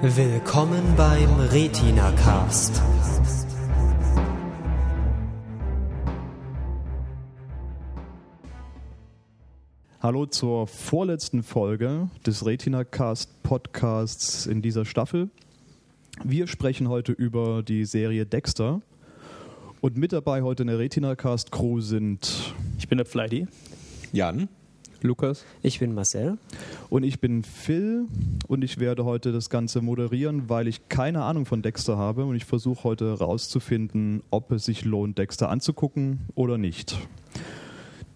Willkommen beim Retina Cast. Hallo zur vorletzten Folge des Retina Cast Podcasts in dieser Staffel. Wir sprechen heute über die Serie Dexter. Und mit dabei heute in der Retina Cast Crew sind Ich bin der Flighty. Jan. Lukas. Ich bin Marcel. Und ich bin Phil und ich werde heute das Ganze moderieren, weil ich keine Ahnung von Dexter habe und ich versuche heute herauszufinden, ob es sich lohnt, Dexter anzugucken oder nicht.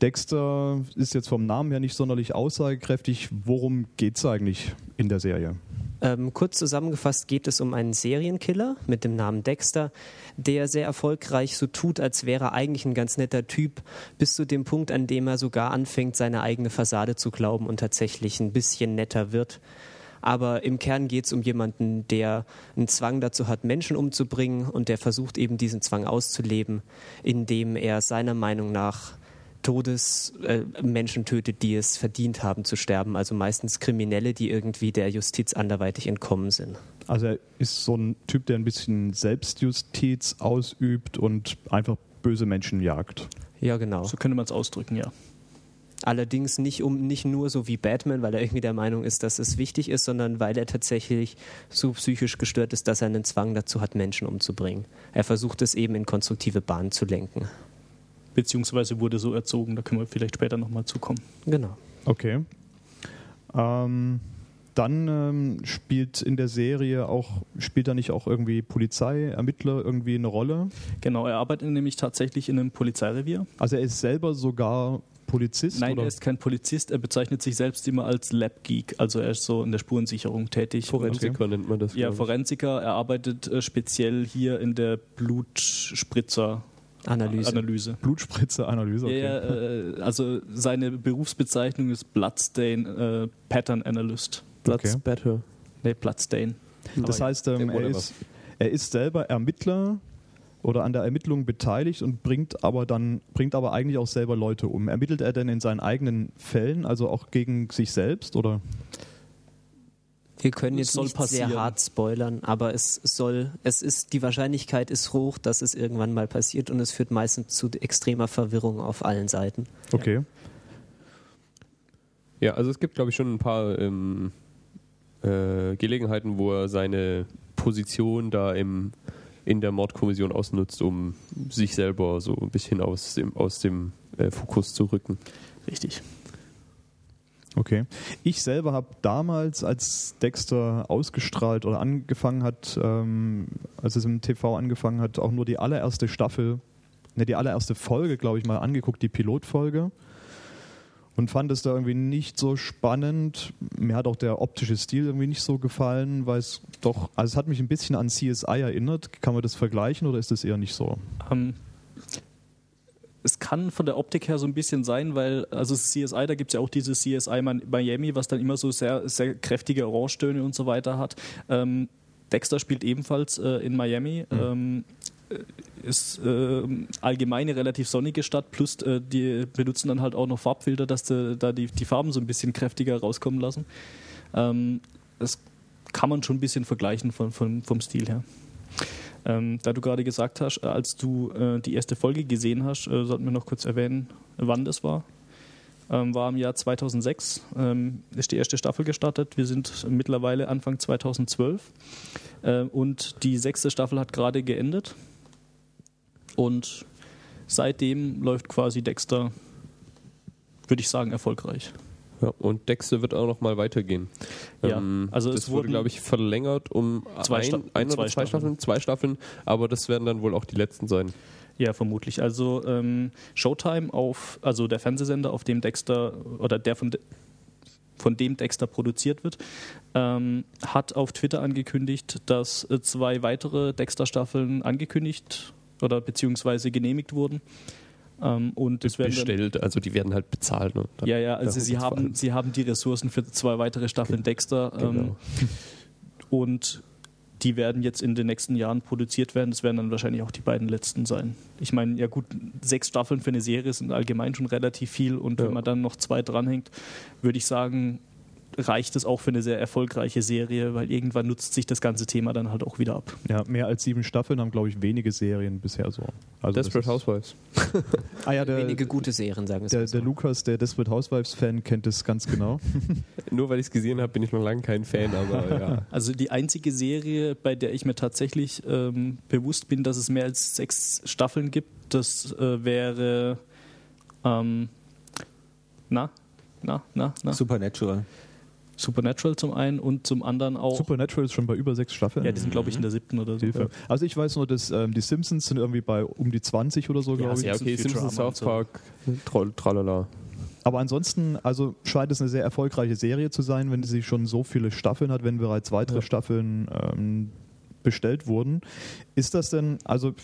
Dexter ist jetzt vom Namen her nicht sonderlich aussagekräftig. Worum geht es eigentlich in der Serie? Ähm, kurz zusammengefasst geht es um einen Serienkiller mit dem Namen Dexter, der sehr erfolgreich so tut, als wäre er eigentlich ein ganz netter Typ, bis zu dem Punkt, an dem er sogar anfängt, seine eigene Fassade zu glauben und tatsächlich ein bisschen netter wird. Aber im Kern geht es um jemanden, der einen Zwang dazu hat, Menschen umzubringen und der versucht eben diesen Zwang auszuleben, indem er seiner Meinung nach Todesmenschen äh, Menschen tötet, die es verdient haben zu sterben, also meistens Kriminelle, die irgendwie der Justiz anderweitig entkommen sind. Also er ist so ein Typ, der ein bisschen Selbstjustiz ausübt und einfach böse Menschen jagt. Ja, genau. So könnte man es ausdrücken, ja. Allerdings nicht um nicht nur so wie Batman, weil er irgendwie der Meinung ist, dass es wichtig ist, sondern weil er tatsächlich so psychisch gestört ist, dass er einen Zwang dazu hat, Menschen umzubringen. Er versucht es eben in konstruktive Bahnen zu lenken. Beziehungsweise wurde so erzogen, da können wir vielleicht später nochmal zukommen. Genau. Okay. Ähm, dann ähm, spielt in der Serie auch, spielt da nicht auch irgendwie Polizei, Ermittler irgendwie eine Rolle? Genau, er arbeitet nämlich tatsächlich in einem Polizeirevier. Also er ist selber sogar Polizist? Nein, oder? er ist kein Polizist, er bezeichnet sich selbst immer als Lab-Geek, also er ist so in der Spurensicherung tätig. Forensiker nennt man das. Ja. Forensiker, er arbeitet äh, speziell hier in der Blutspritzer-Analyse. Analyse. Blutspritze-Analyse, okay. Ja, äh, also seine Berufsbezeichnung ist Bloodstain äh, Pattern Analyst. Platz Okay. better. Ne, Bloodstain. Das Aber heißt, ähm, er, ist, er ist selber Ermittler oder an der Ermittlung beteiligt und bringt aber dann bringt aber eigentlich auch selber Leute um. Ermittelt er denn in seinen eigenen Fällen, also auch gegen sich selbst oder? Wir können jetzt soll nicht passieren. sehr hart spoilern, aber es soll, es ist, die Wahrscheinlichkeit ist hoch, dass es irgendwann mal passiert und es führt meistens zu extremer Verwirrung auf allen Seiten. Okay. Ja, also es gibt, glaube ich, schon ein paar ähm, äh, Gelegenheiten, wo er seine Position da im, in der Mordkommission ausnutzt, um sich selber so ein bisschen aus dem, aus dem äh, Fokus zu rücken. Richtig. Okay. Ich selber habe damals, als Dexter ausgestrahlt oder angefangen hat, ähm, als es im TV angefangen hat, auch nur die allererste Staffel, ne, die allererste Folge, glaube ich, mal angeguckt, die Pilotfolge. Und fand es da irgendwie nicht so spannend. Mir hat auch der optische Stil irgendwie nicht so gefallen, weil es doch, also es hat mich ein bisschen an CSI erinnert. Kann man das vergleichen oder ist das eher nicht so? Ähm, es kann von der Optik her so ein bisschen sein, weil, also CSI, da gibt es ja auch dieses CSI Mi- Miami, was dann immer so sehr, sehr kräftige Orangetöne und so weiter hat. Ähm, Dexter spielt ebenfalls äh, in Miami. Ähm, äh, ist äh, allgemein eine relativ sonnige Stadt, plus äh, die benutzen dann halt auch noch Farbfilter, dass die, da die, die Farben so ein bisschen kräftiger rauskommen lassen. Ähm, das kann man schon ein bisschen vergleichen von, von, vom Stil her. Ähm, da du gerade gesagt hast, äh, als du äh, die erste Folge gesehen hast, äh, sollten wir noch kurz erwähnen, wann das war. Ähm, war im Jahr 2006, ähm, ist die erste Staffel gestartet. Wir sind mittlerweile Anfang 2012 äh, und die sechste Staffel hat gerade geendet. Und seitdem läuft quasi Dexter, würde ich sagen, erfolgreich. Ja, und Dexter wird auch noch mal weitergehen. Ja, Ähm, also das es wurde, glaube ich, verlängert um Zwei ein, Sta- ein oder zwei zwei Staffeln. Staffeln. Zwei Staffeln, aber das werden dann wohl auch die letzten sein. Ja, vermutlich. Also ähm, Showtime auf, also der Fernsehsender, auf dem Dexter oder der von, De von dem Dexter produziert wird, ähm, hat auf Twitter angekündigt, dass äh, zwei weitere Dexter-Staffeln angekündigt oder beziehungsweise genehmigt wurden. Ähm, und es werden dann, Bestellt, also die werden halt bezahlt. Ne? Dann ja, ja, also sie haben, sie haben die Ressourcen für zwei weitere Staffeln Dexter. Ähm, Genau. und die werden jetzt in den nächsten Jahren produziert werden. Das werden dann wahrscheinlich auch die beiden letzten sein. Ich meine, ja gut, sechs Staffeln für eine Serie sind allgemein schon relativ viel und Ja. wenn man dann noch zwei dranhängt, würde ich sagen, reicht es auch für eine sehr erfolgreiche Serie, weil irgendwann nutzt sich das ganze Thema dann halt auch wieder ab. Ja, mehr als sieben Staffeln haben, glaube ich, wenige Serien bisher so. Also das Desperate Housewives. Ah ja, der, Wenige gute Serien, sagen wir es der, mal so. der Lukas, der Desperate Housewives-Fan, kennt es ganz genau. Nur weil ich es gesehen habe, bin ich noch lange kein Fan, aber ja. Also die einzige Serie, bei der ich mir tatsächlich ähm, bewusst bin, dass es mehr als sechs Staffeln gibt, das äh, wäre ähm, na, na, na, na. Supernatural. Supernatural zum einen und zum anderen auch. Supernatural ist schon bei über sechs Staffeln. ja, die sind glaube ich in der siebten oder so. Hilfe. Also ich weiß nur, dass ähm, die Simpsons sind irgendwie bei um die 20 oder so, glaube ich. ja, okay, Simpsons, South Park, Troll, tralala. Aber ansonsten, also scheint es eine sehr erfolgreiche Serie zu sein, wenn sie schon so viele Staffeln hat, wenn bereits weitere Ja. Staffeln ähm, bestellt wurden. Ist das denn, also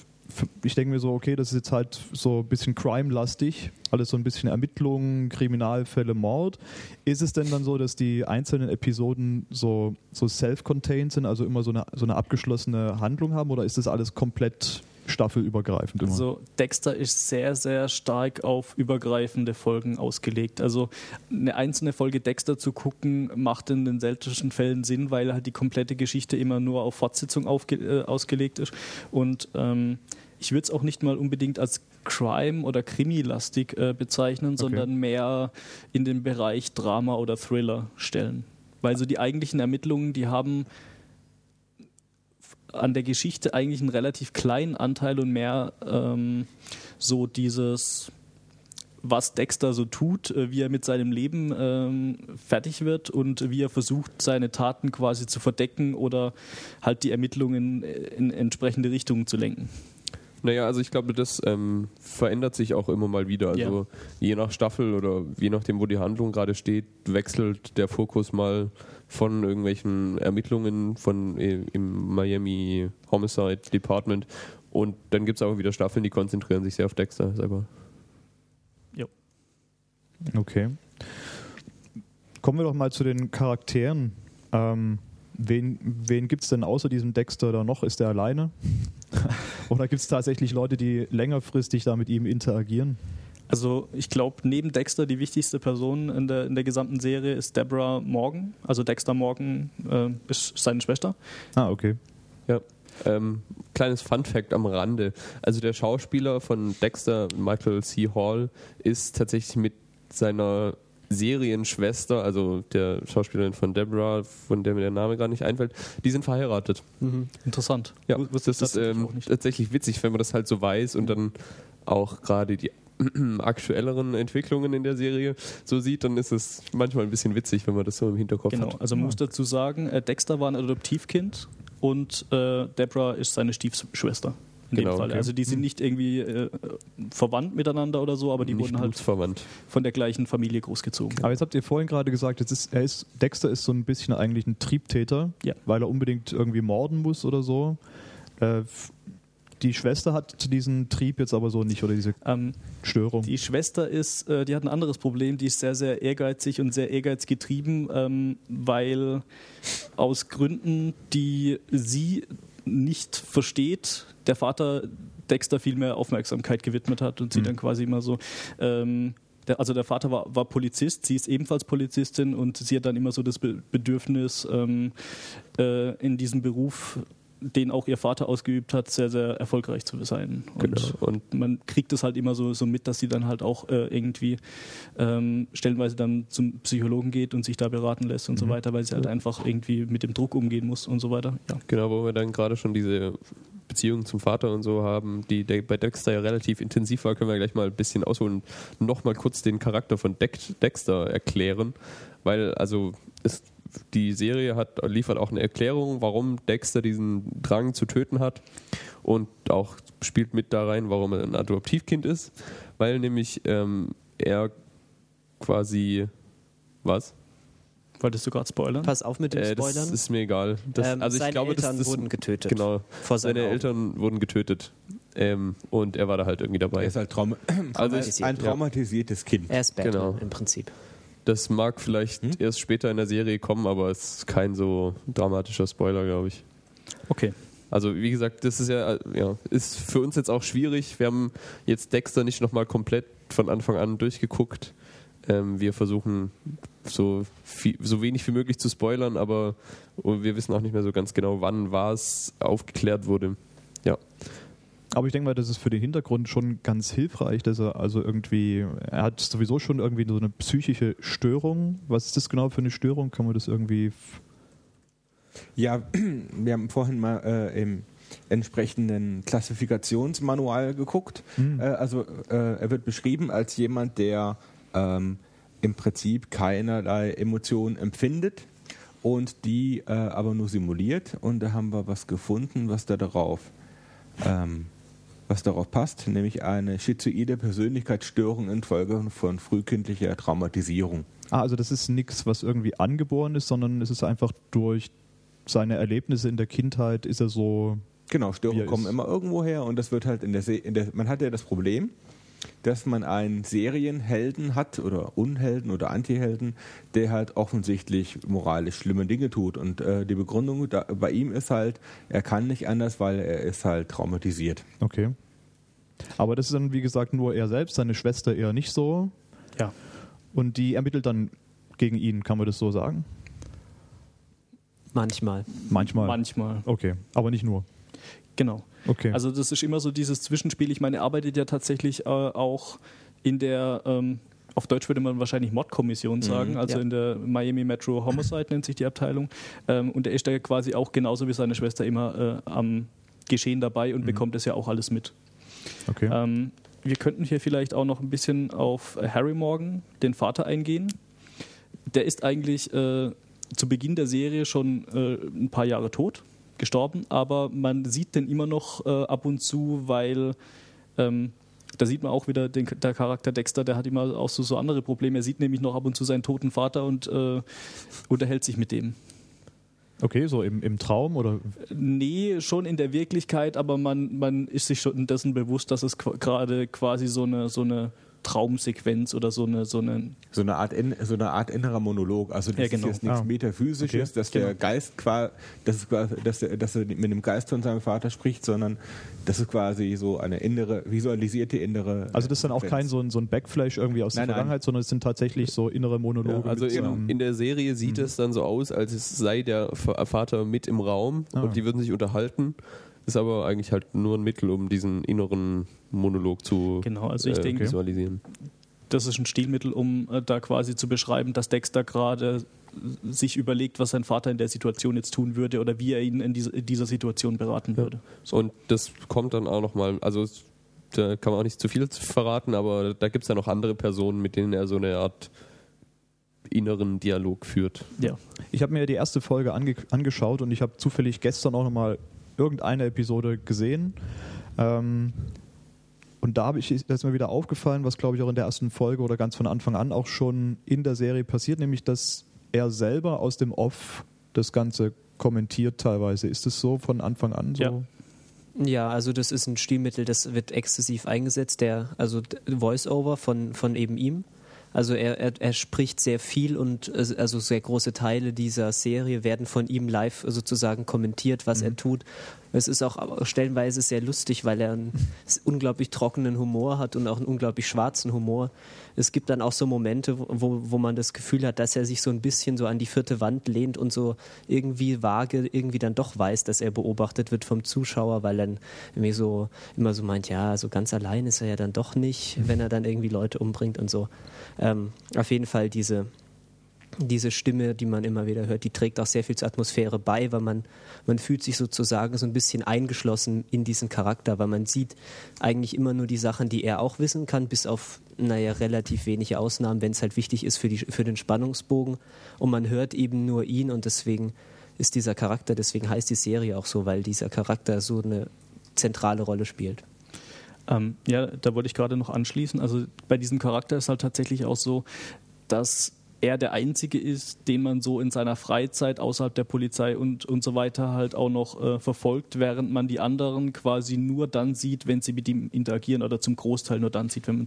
ich denke mir so, okay, das ist jetzt halt so ein bisschen crime-lastig, alles so ein bisschen Ermittlungen, Kriminalfälle, Mord. Ist es denn dann so, dass die einzelnen Episoden so, so self-contained sind, also immer so eine, so eine abgeschlossene Handlung haben oder ist das alles komplett staffelübergreifend immer? Also Dexter ist sehr, sehr stark auf übergreifende Folgen ausgelegt. Also eine einzelne Folge Dexter zu gucken, macht in den seltensten Fällen Sinn, weil halt die komplette Geschichte immer nur auf Fortsetzung äh, ausgelegt ist. Und ähm, ich würde es auch nicht mal unbedingt als Crime- oder Krimi-lastig äh, bezeichnen, sondern mehr in den Bereich Drama oder Thriller stellen. Weil so die eigentlichen Ermittlungen, die haben an der Geschichte eigentlich einen relativ kleinen Anteil und mehr ähm, so dieses, was Dexter so tut, äh, wie er mit seinem Leben ähm, fertig wird und wie er versucht, seine Taten quasi zu verdecken oder halt die Ermittlungen in entsprechende Richtungen zu lenken. Naja, also ich glaube, das ähm, verändert sich auch immer mal wieder. Also je nach Staffel oder je nachdem, wo die Handlung gerade steht, wechselt der Fokus mal von irgendwelchen Ermittlungen von äh, im Miami Homicide Department und dann gibt es auch wieder Staffeln, die konzentrieren sich sehr auf Dexter selber. Okay. Kommen wir doch mal zu den Charakteren. Ähm, wen wen gibt es denn außer diesem Dexter da noch? Ist der alleine? Oder gibt es tatsächlich Leute, die längerfristig da mit ihm interagieren? Also ich glaube, neben Dexter die wichtigste Person in der, in der gesamten Serie ist Deborah Morgan. Also Dexter Morgan äh, ist seine Schwester. Ah, okay. Ja. Ähm, kleines Fun Fact am Rande. Also der Schauspieler von Dexter, Michael C. Hall, ist tatsächlich mit seiner Serienschwester, also der Schauspielerin von Deborah, von der mir der Name gerade nicht einfällt, die sind verheiratet. Interessant. Ja, das ich ist tatsächlich ähm, auch nicht. tatsächlich witzig, wenn man das halt so weiß und dann auch gerade die aktuelleren Entwicklungen in der Serie so sieht, dann ist es manchmal ein bisschen witzig, wenn man das so im Hinterkopf Genau, hat. also man muss dazu sagen, äh, Dexter war ein Adoptivkind und äh, Deborah ist seine Stiefschwester. In Genau, dem Fall. okay. Also die sind nicht irgendwie äh, verwandt miteinander oder so, aber die Nicht wurden halt von der gleichen Familie großgezogen. Aber jetzt habt ihr vorhin gerade gesagt, jetzt ist, er ist, Dexter ist so ein bisschen eigentlich ein Triebtäter, Ja. weil er unbedingt irgendwie morden muss oder so. Äh, die Schwester hat diesen Trieb jetzt aber so nicht oder diese Ähm, Störung. Die Schwester ist, äh, die hat ein anderes Problem, die ist sehr, sehr ehrgeizig und sehr ehrgeizgetrieben, ähm, weil aus Gründen, die sie nicht versteht, der Vater Dexter viel mehr Aufmerksamkeit gewidmet hat und sie Mhm. dann quasi immer so. Ähm, der, also der Vater war, war Polizist, sie ist ebenfalls Polizistin und sie hat dann immer so das Be Bedürfnis, ähm, äh, in diesem Beruf, den auch ihr Vater ausgeübt hat, sehr, sehr erfolgreich zu sein. Und Genau. Und man kriegt es halt immer so, so mit, dass sie dann halt auch äh, irgendwie ähm, stellenweise dann zum Psychologen geht und sich da beraten lässt und so weiter, weil sie halt einfach irgendwie mit dem Druck umgehen muss und so weiter. Ja. Genau, wo wir dann gerade schon diese Beziehung zum Vater und so haben, die bei Dexter ja relativ intensiv war, können wir gleich mal ein bisschen ausholen und nochmal kurz den Charakter von Dex Dexter erklären, weil also es, die Serie hat, liefert auch eine Erklärung, warum Dexter diesen Drang zu töten hat und auch spielt mit da rein, warum er ein Adoptivkind ist, weil nämlich ähm, er quasi was? Wolltest du gerade spoilern? Pass auf mit den Äh, das Spoilern. ist mir egal. Das, ähm, also ich seine glaube, Eltern das, das wurden getötet. Genau. Seine Augen. Eltern wurden getötet. Ähm, und er war da halt irgendwie Er dabei. ist halt Trauma Also traumatisiert, ein ja. traumatisiertes Kind. Er ist Batman Genau. im Prinzip. Das mag vielleicht Hm? erst später in der Serie kommen, aber es ist kein so dramatischer Spoiler, glaube ich. Okay. Also wie gesagt, das ist ja, ja ist für uns jetzt auch schwierig. Wir haben jetzt Dexter nicht nochmal komplett von Anfang an durchgeguckt. Ähm, wir versuchen so, viel, so wenig wie möglich zu spoilern, aber wir wissen auch nicht mehr so ganz genau, wann was aufgeklärt wurde. Ja. Aber ich denke mal, das ist für den Hintergrund schon ganz hilfreich, dass er also irgendwie, er hat sowieso schon irgendwie so eine psychische Störung. Was ist das genau für eine Störung? Kann man das irgendwie. Ja, wir haben vorhin mal äh, im entsprechenden Klassifikationsmanual geguckt. Mhm. Äh, also äh, er wird beschrieben als jemand, der ähm, im Prinzip keinerlei Emotionen empfindet und die äh, aber nur simuliert. Und da haben wir was gefunden, was da darauf ähm, was darauf passt, nämlich eine schizoide Persönlichkeitsstörung infolge von frühkindlicher Traumatisierung. Ah, also das ist nichts, was irgendwie angeboren ist, sondern es ist einfach durch seine Erlebnisse in der Kindheit ist er so. Genau, Störungen kommen immer irgendwo her und das wird halt in der, Se in der man hat ja das Problem, dass man einen Serienhelden hat oder Unhelden oder Antihelden, der halt offensichtlich moralisch schlimme Dinge tut. Und äh, die Begründung da, bei ihm ist halt, er kann nicht anders, weil er ist halt traumatisiert. Okay. Aber das ist dann, wie gesagt, nur er selbst, seine Schwester eher nicht so. Ja. Und die ermittelt dann gegen ihn, kann man das so sagen? Manchmal. Manchmal. Manchmal. Okay, aber nicht nur. Genau. Okay. Also das ist immer so dieses Zwischenspiel. Ich meine, er arbeitet ja tatsächlich äh, auch in der, ähm, auf Deutsch würde man wahrscheinlich Mod-Kommission sagen, mhm, also ja. in der Miami Metro Homicide nennt sich die Abteilung. Ähm, und er ist da quasi auch genauso wie seine Schwester immer äh, am Geschehen dabei und mhm. bekommt es ja auch alles mit. Okay. Ähm, wir könnten hier vielleicht auch noch ein bisschen auf Harry Morgan, den Vater, eingehen. Der ist eigentlich äh, zu Beginn der Serie schon äh, ein paar Jahre tot gestorben, aber man sieht den immer noch äh, ab und zu, weil ähm, da sieht man auch wieder den, der Charakter Dexter, der hat immer auch so, so andere Probleme. Er sieht nämlich noch ab und zu seinen toten Vater und äh, unterhält sich mit dem. Okay, so im, im Traum oder? Nee, schon in der Wirklichkeit, aber man, man ist sich schon dessen bewusst, dass es gerade quasi so eine, so eine Traumsequenz oder so eine so eine so eine Art so eine Art innerer Monolog. Also das ja, genau. ist jetzt nichts ah. metaphysisches, okay. dass genau. der Geist quasi, dass, dass, er, dass er mit dem Geist von seinem Vater spricht, sondern das ist quasi so eine innere visualisierte innere. Also das ist dann auch kein so ein, so ein Backflash irgendwie aus nein, der Vergangenheit, nein. sondern es sind tatsächlich so innere Monologe. Ja, also in, in, der Serie sieht mhm. es dann so aus, als es sei der Vater mit im Raum ah. und die würden sich unterhalten ist aber eigentlich halt nur ein Mittel, um diesen inneren Monolog zu genau, also ich äh, denke, visualisieren. Das ist ein Stilmittel, um äh, da quasi zu beschreiben, dass Dexter gerade sich überlegt, was sein Vater in der Situation jetzt tun würde oder wie er ihn in, diese, in dieser Situation beraten ja. würde. So. Und das kommt dann auch nochmal, also da kann man auch nicht zu viel verraten, aber da gibt es ja noch andere Personen, mit denen er so eine Art inneren Dialog führt. Ja. Ich habe mir die erste Folge ange angeschaut und ich habe zufällig gestern auch nochmal irgendeine Episode gesehen. Ähm, und da habe ich, ist mir wieder aufgefallen, was glaube ich auch in der ersten Folge oder ganz von Anfang an auch schon in der Serie passiert, nämlich dass er selber aus dem Off das Ganze kommentiert teilweise. Ist es so von Anfang an so? Ja. Ja, also das ist ein Stilmittel, das wird exzessiv eingesetzt, der, also Voice-Over von, von eben ihm. Also er, er, er spricht sehr viel und also sehr große Teile dieser Serie werden von ihm live sozusagen kommentiert, was mhm. er tut. Es ist auch stellenweise sehr lustig, weil er einen unglaublich trockenen Humor hat und auch einen unglaublich schwarzen Humor. Es gibt dann auch so Momente, wo, wo man das Gefühl hat, dass er sich so ein bisschen so an die vierte Wand lehnt und so irgendwie vage irgendwie dann doch weiß, dass er beobachtet wird vom Zuschauer, weil er irgendwie so immer so meint, ja, so ganz allein ist er ja dann doch nicht, wenn er dann irgendwie Leute umbringt und so. Ähm, auf jeden Fall diese diese Stimme, die man immer wieder hört, die trägt auch sehr viel zur Atmosphäre bei, weil man, man fühlt sich sozusagen so ein bisschen eingeschlossen in diesen Charakter, weil man sieht eigentlich immer nur die Sachen, die er auch wissen kann, bis auf, naja, relativ wenige Ausnahmen, wenn es halt wichtig ist für, die, für den Spannungsbogen. Und man hört eben nur ihn und deswegen ist dieser Charakter, deswegen heißt die Serie auch so, weil dieser Charakter so eine zentrale Rolle spielt. Ähm, ja, da wollte ich gerade noch anschließen. Also bei diesem Charakter ist halt tatsächlich auch so, dass er der Einzige ist, den man so in seiner Freizeit außerhalb der Polizei und, und so weiter halt auch noch äh, verfolgt, während man die anderen quasi nur dann sieht, wenn sie mit ihm interagieren oder zum Großteil nur dann sieht, wenn,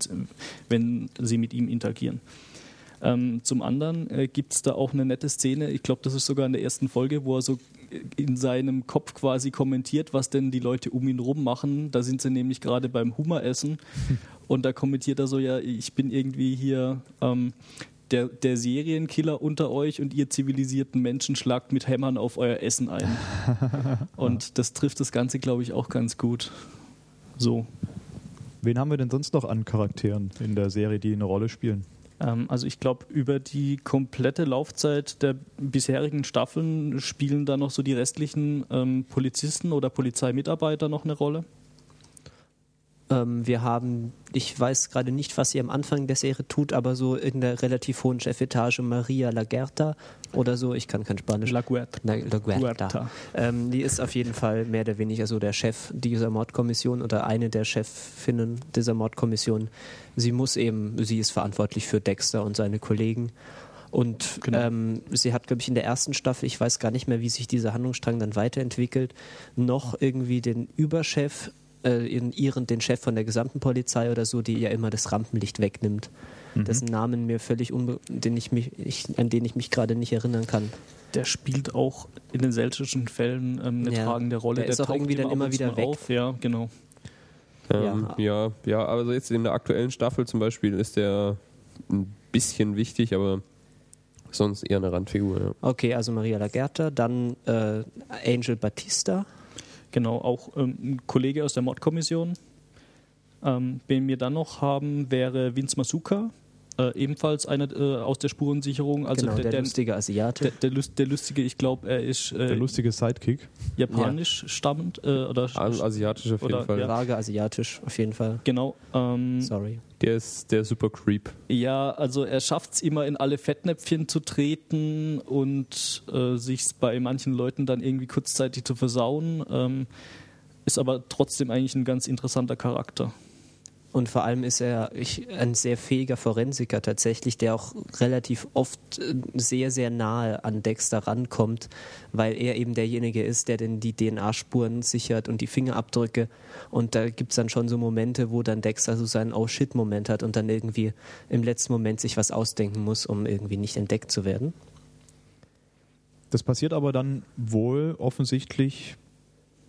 wenn sie mit ihm interagieren. Ähm, zum anderen äh, gibt es da auch eine nette Szene, ich glaube, das ist sogar in der ersten Folge, wo er so in seinem Kopf quasi kommentiert, was denn die Leute um ihn rum machen. Da sind sie nämlich gerade beim Hummeressen und da kommentiert er so, ja, ich bin irgendwie hier ähm, der, der Serienkiller unter euch und ihr zivilisierten Menschen schlagt mit Hämmern auf euer Essen ein. und das trifft das Ganze, glaube ich, auch ganz gut. So. Wen haben wir denn sonst noch an Charakteren in der Serie, die eine Rolle spielen? Ähm, also ich glaube, über die komplette Laufzeit der bisherigen Staffeln spielen da noch so die restlichen ähm, Polizisten oder Polizeimitarbeiter noch eine Rolle. Ähm, wir haben, ich weiß gerade nicht, was sie am Anfang der Serie tut, aber so in der relativ hohen Chefetage Maria Lagerta oder so, ich kann kein Spanisch. La Guerta. La. Ähm, die ist auf jeden Fall mehr oder weniger so der Chef dieser Mordkommission oder eine der Chefinnen dieser Mordkommission. Sie muss eben, sie ist verantwortlich für Dexter und seine Kollegen. Und Genau. ähm, sie hat, glaube ich, in der ersten Staffel, ich weiß gar nicht mehr, wie sich dieser Handlungsstrang dann weiterentwickelt, noch irgendwie den Überchef, äh, in ihren, den Chef von der gesamten Polizei oder so, die ihr immer das Rampenlicht wegnimmt. Dessen Namen mir völlig unbe den ich mich, ich, an den ich mich gerade nicht erinnern kann. Der spielt auch in den seltensten Fällen ähm, eine Ja. tragende Rolle. Der ist auch irgendwie dann immer wieder weg. Auf. Ja, genau. Ähm, ja. ja, also jetzt in der aktuellen Staffel zum Beispiel ist der ein bisschen wichtig, aber sonst eher eine Randfigur. Ja. Okay, also Maria Lagerta, dann äh, Angel Batista. Genau, auch ähm, ein Kollege aus der Mordkommission. Ähm, wen wir dann noch haben, wäre Vince Masuka, äh, ebenfalls einer äh, aus der Spurensicherung. Also genau, der, der, lustige Asiate. der, der, Lust, der lustige, ich glaube, er ist Der äh, lustige Sidekick. japanisch stammend äh, oder Asi- Asiatisch auf jeden Oder- Fall. ja. Vage asiatisch, auf jeden Fall. genau. Ähm, Sorry. Der ist der super Creep. Ja, also er schafft es immer in alle Fettnäpfchen zu treten und äh, sich bei manchen Leuten dann irgendwie kurzzeitig zu versauen. Ähm, ist aber trotzdem eigentlich ein ganz interessanter Charakter. Und vor allem ist er ein sehr fähiger Forensiker tatsächlich, der auch relativ oft äh, sehr, sehr nahe an Dexter rankommt, weil er eben derjenige ist, der denn die DNA-Spuren sichert und die Fingerabdrücke. Und da gibt es dann schon so Momente, wo dann Dexter so seinen Oh-Shit-Moment hat und dann irgendwie im letzten Moment sich was ausdenken muss, um irgendwie nicht entdeckt zu werden. Das passiert aber dann wohl offensichtlich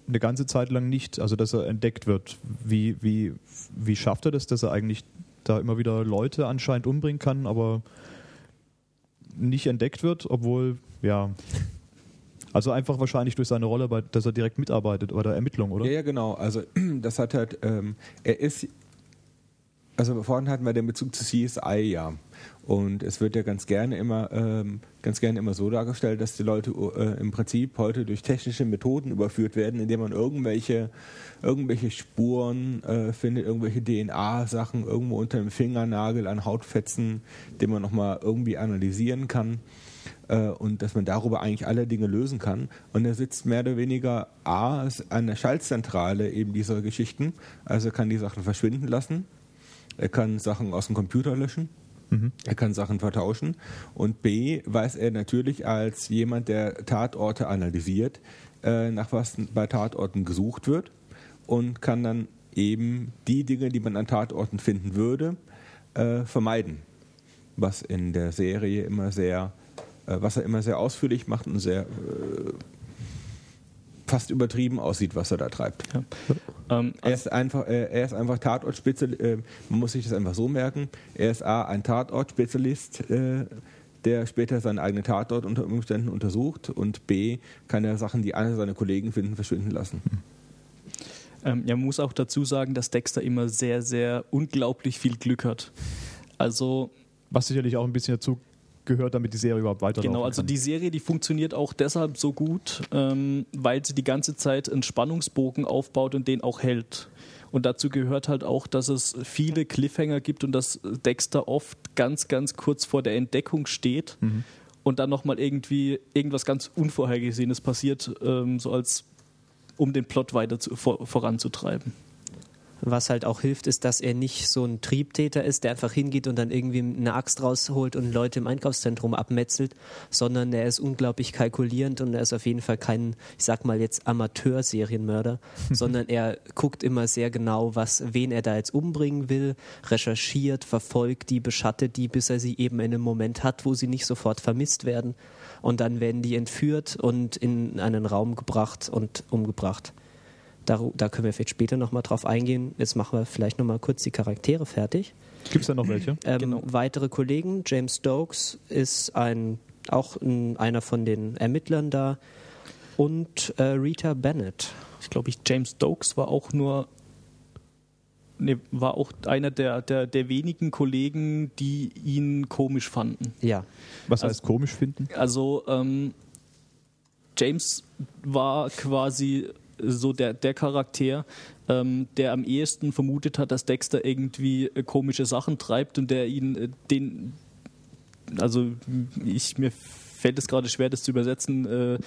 eine ganze Zeit lang nicht, also dass er entdeckt wird. Wie, wie, wie schafft er das, dass er eigentlich da immer wieder Leute anscheinend umbringen kann, aber nicht entdeckt wird, obwohl, ja. Also einfach wahrscheinlich durch seine Rolle, dass er direkt mitarbeitet bei der Ermittlung, oder? Ja, ja, genau. Also das hat halt, ähm, er ist, also vorhin hatten wir den Bezug zu CSI ja. Und es wird ja ganz gerne immer, ähm, ganz gerne immer so dargestellt, dass die Leute äh, im Prinzip heute durch technische Methoden überführt werden, indem man irgendwelche, irgendwelche Spuren äh, findet, irgendwelche DNA-Sachen irgendwo unter dem Fingernagel an Hautfetzen, den man nochmal irgendwie analysieren kann äh, und dass man darüber eigentlich alle Dinge lösen kann. Und er sitzt mehr oder weniger A an der Schaltzentrale eben dieser Geschichten, also er kann die Sachen verschwinden lassen, er kann Sachen aus dem Computer löschen. Er kann Sachen vertauschen. Und B weiß er natürlich als jemand, der Tatorte analysiert, äh, nach was bei Tatorten gesucht wird und kann dann eben die Dinge, die man an Tatorten finden würde, äh, vermeiden. Was in der Serie immer sehr, äh, was er immer sehr ausführlich macht und sehr äh, fast übertrieben aussieht, was er da treibt. Ja. Ähm, Er ist einfach, äh, er ist einfach Tatortspezialist. Äh, man muss sich das einfach so merken. Er ist A, ein Tatortspezialist, äh, der später seinen eigenen Tatort unter Umständen untersucht. Und B, kann er Sachen, die alle seine Kollegen finden, verschwinden lassen. Ähm, ja, man muss auch dazu sagen, dass Dexter immer sehr, sehr unglaublich viel Glück hat. Also Was sicherlich auch ein bisschen dazu gehört, damit die Serie überhaupt weiterlaufen Genau, also kann. die Serie, die funktioniert auch deshalb so gut, ähm, weil sie die ganze Zeit einen Spannungsbogen aufbaut und den auch hält. Und dazu gehört halt auch, dass es viele Cliffhanger gibt und dass Dexter oft ganz, ganz kurz vor der Entdeckung steht und dann nochmal irgendwie irgendwas ganz Unvorhergesehenes passiert, ähm, so als um den Plot weiter zu, vor, voranzutreiben. Was halt auch hilft, ist, dass er nicht so ein Triebtäter ist, der einfach hingeht und dann irgendwie eine Axt rausholt und Leute im Einkaufszentrum abmetzelt, sondern er ist unglaublich kalkulierend und er ist auf jeden Fall kein, ich sag mal jetzt Amateur-Serienmörder, sondern er guckt immer sehr genau, was, wen er da jetzt umbringen will, recherchiert, verfolgt die, beschattet die, bis er sie eben in einem Moment hat, wo sie nicht sofort vermisst werden. Und dann werden die entführt und in einen Raum gebracht und umgebracht. Da, da können wir vielleicht später nochmal drauf eingehen. Jetzt machen wir vielleicht nochmal kurz die Charaktere fertig. Gibt es da noch welche? Ähm, Genau. Weitere Kollegen, James Stokes ist ein, auch ein, einer von den Ermittlern da und äh, Rita Bennett. Ich glaube, ich, James Stokes war auch nur. Nee, war auch einer der, der, der wenigen Kollegen, die ihn komisch fanden. Ja, Was Also- heißt komisch finden? Also ähm, James war quasi so der, der Charakter, ähm, der am ehesten vermutet hat, dass Dexter irgendwie äh, komische Sachen treibt und der ihn äh, den also ich mir fällt es gerade schwer, das zu übersetzen. Äh,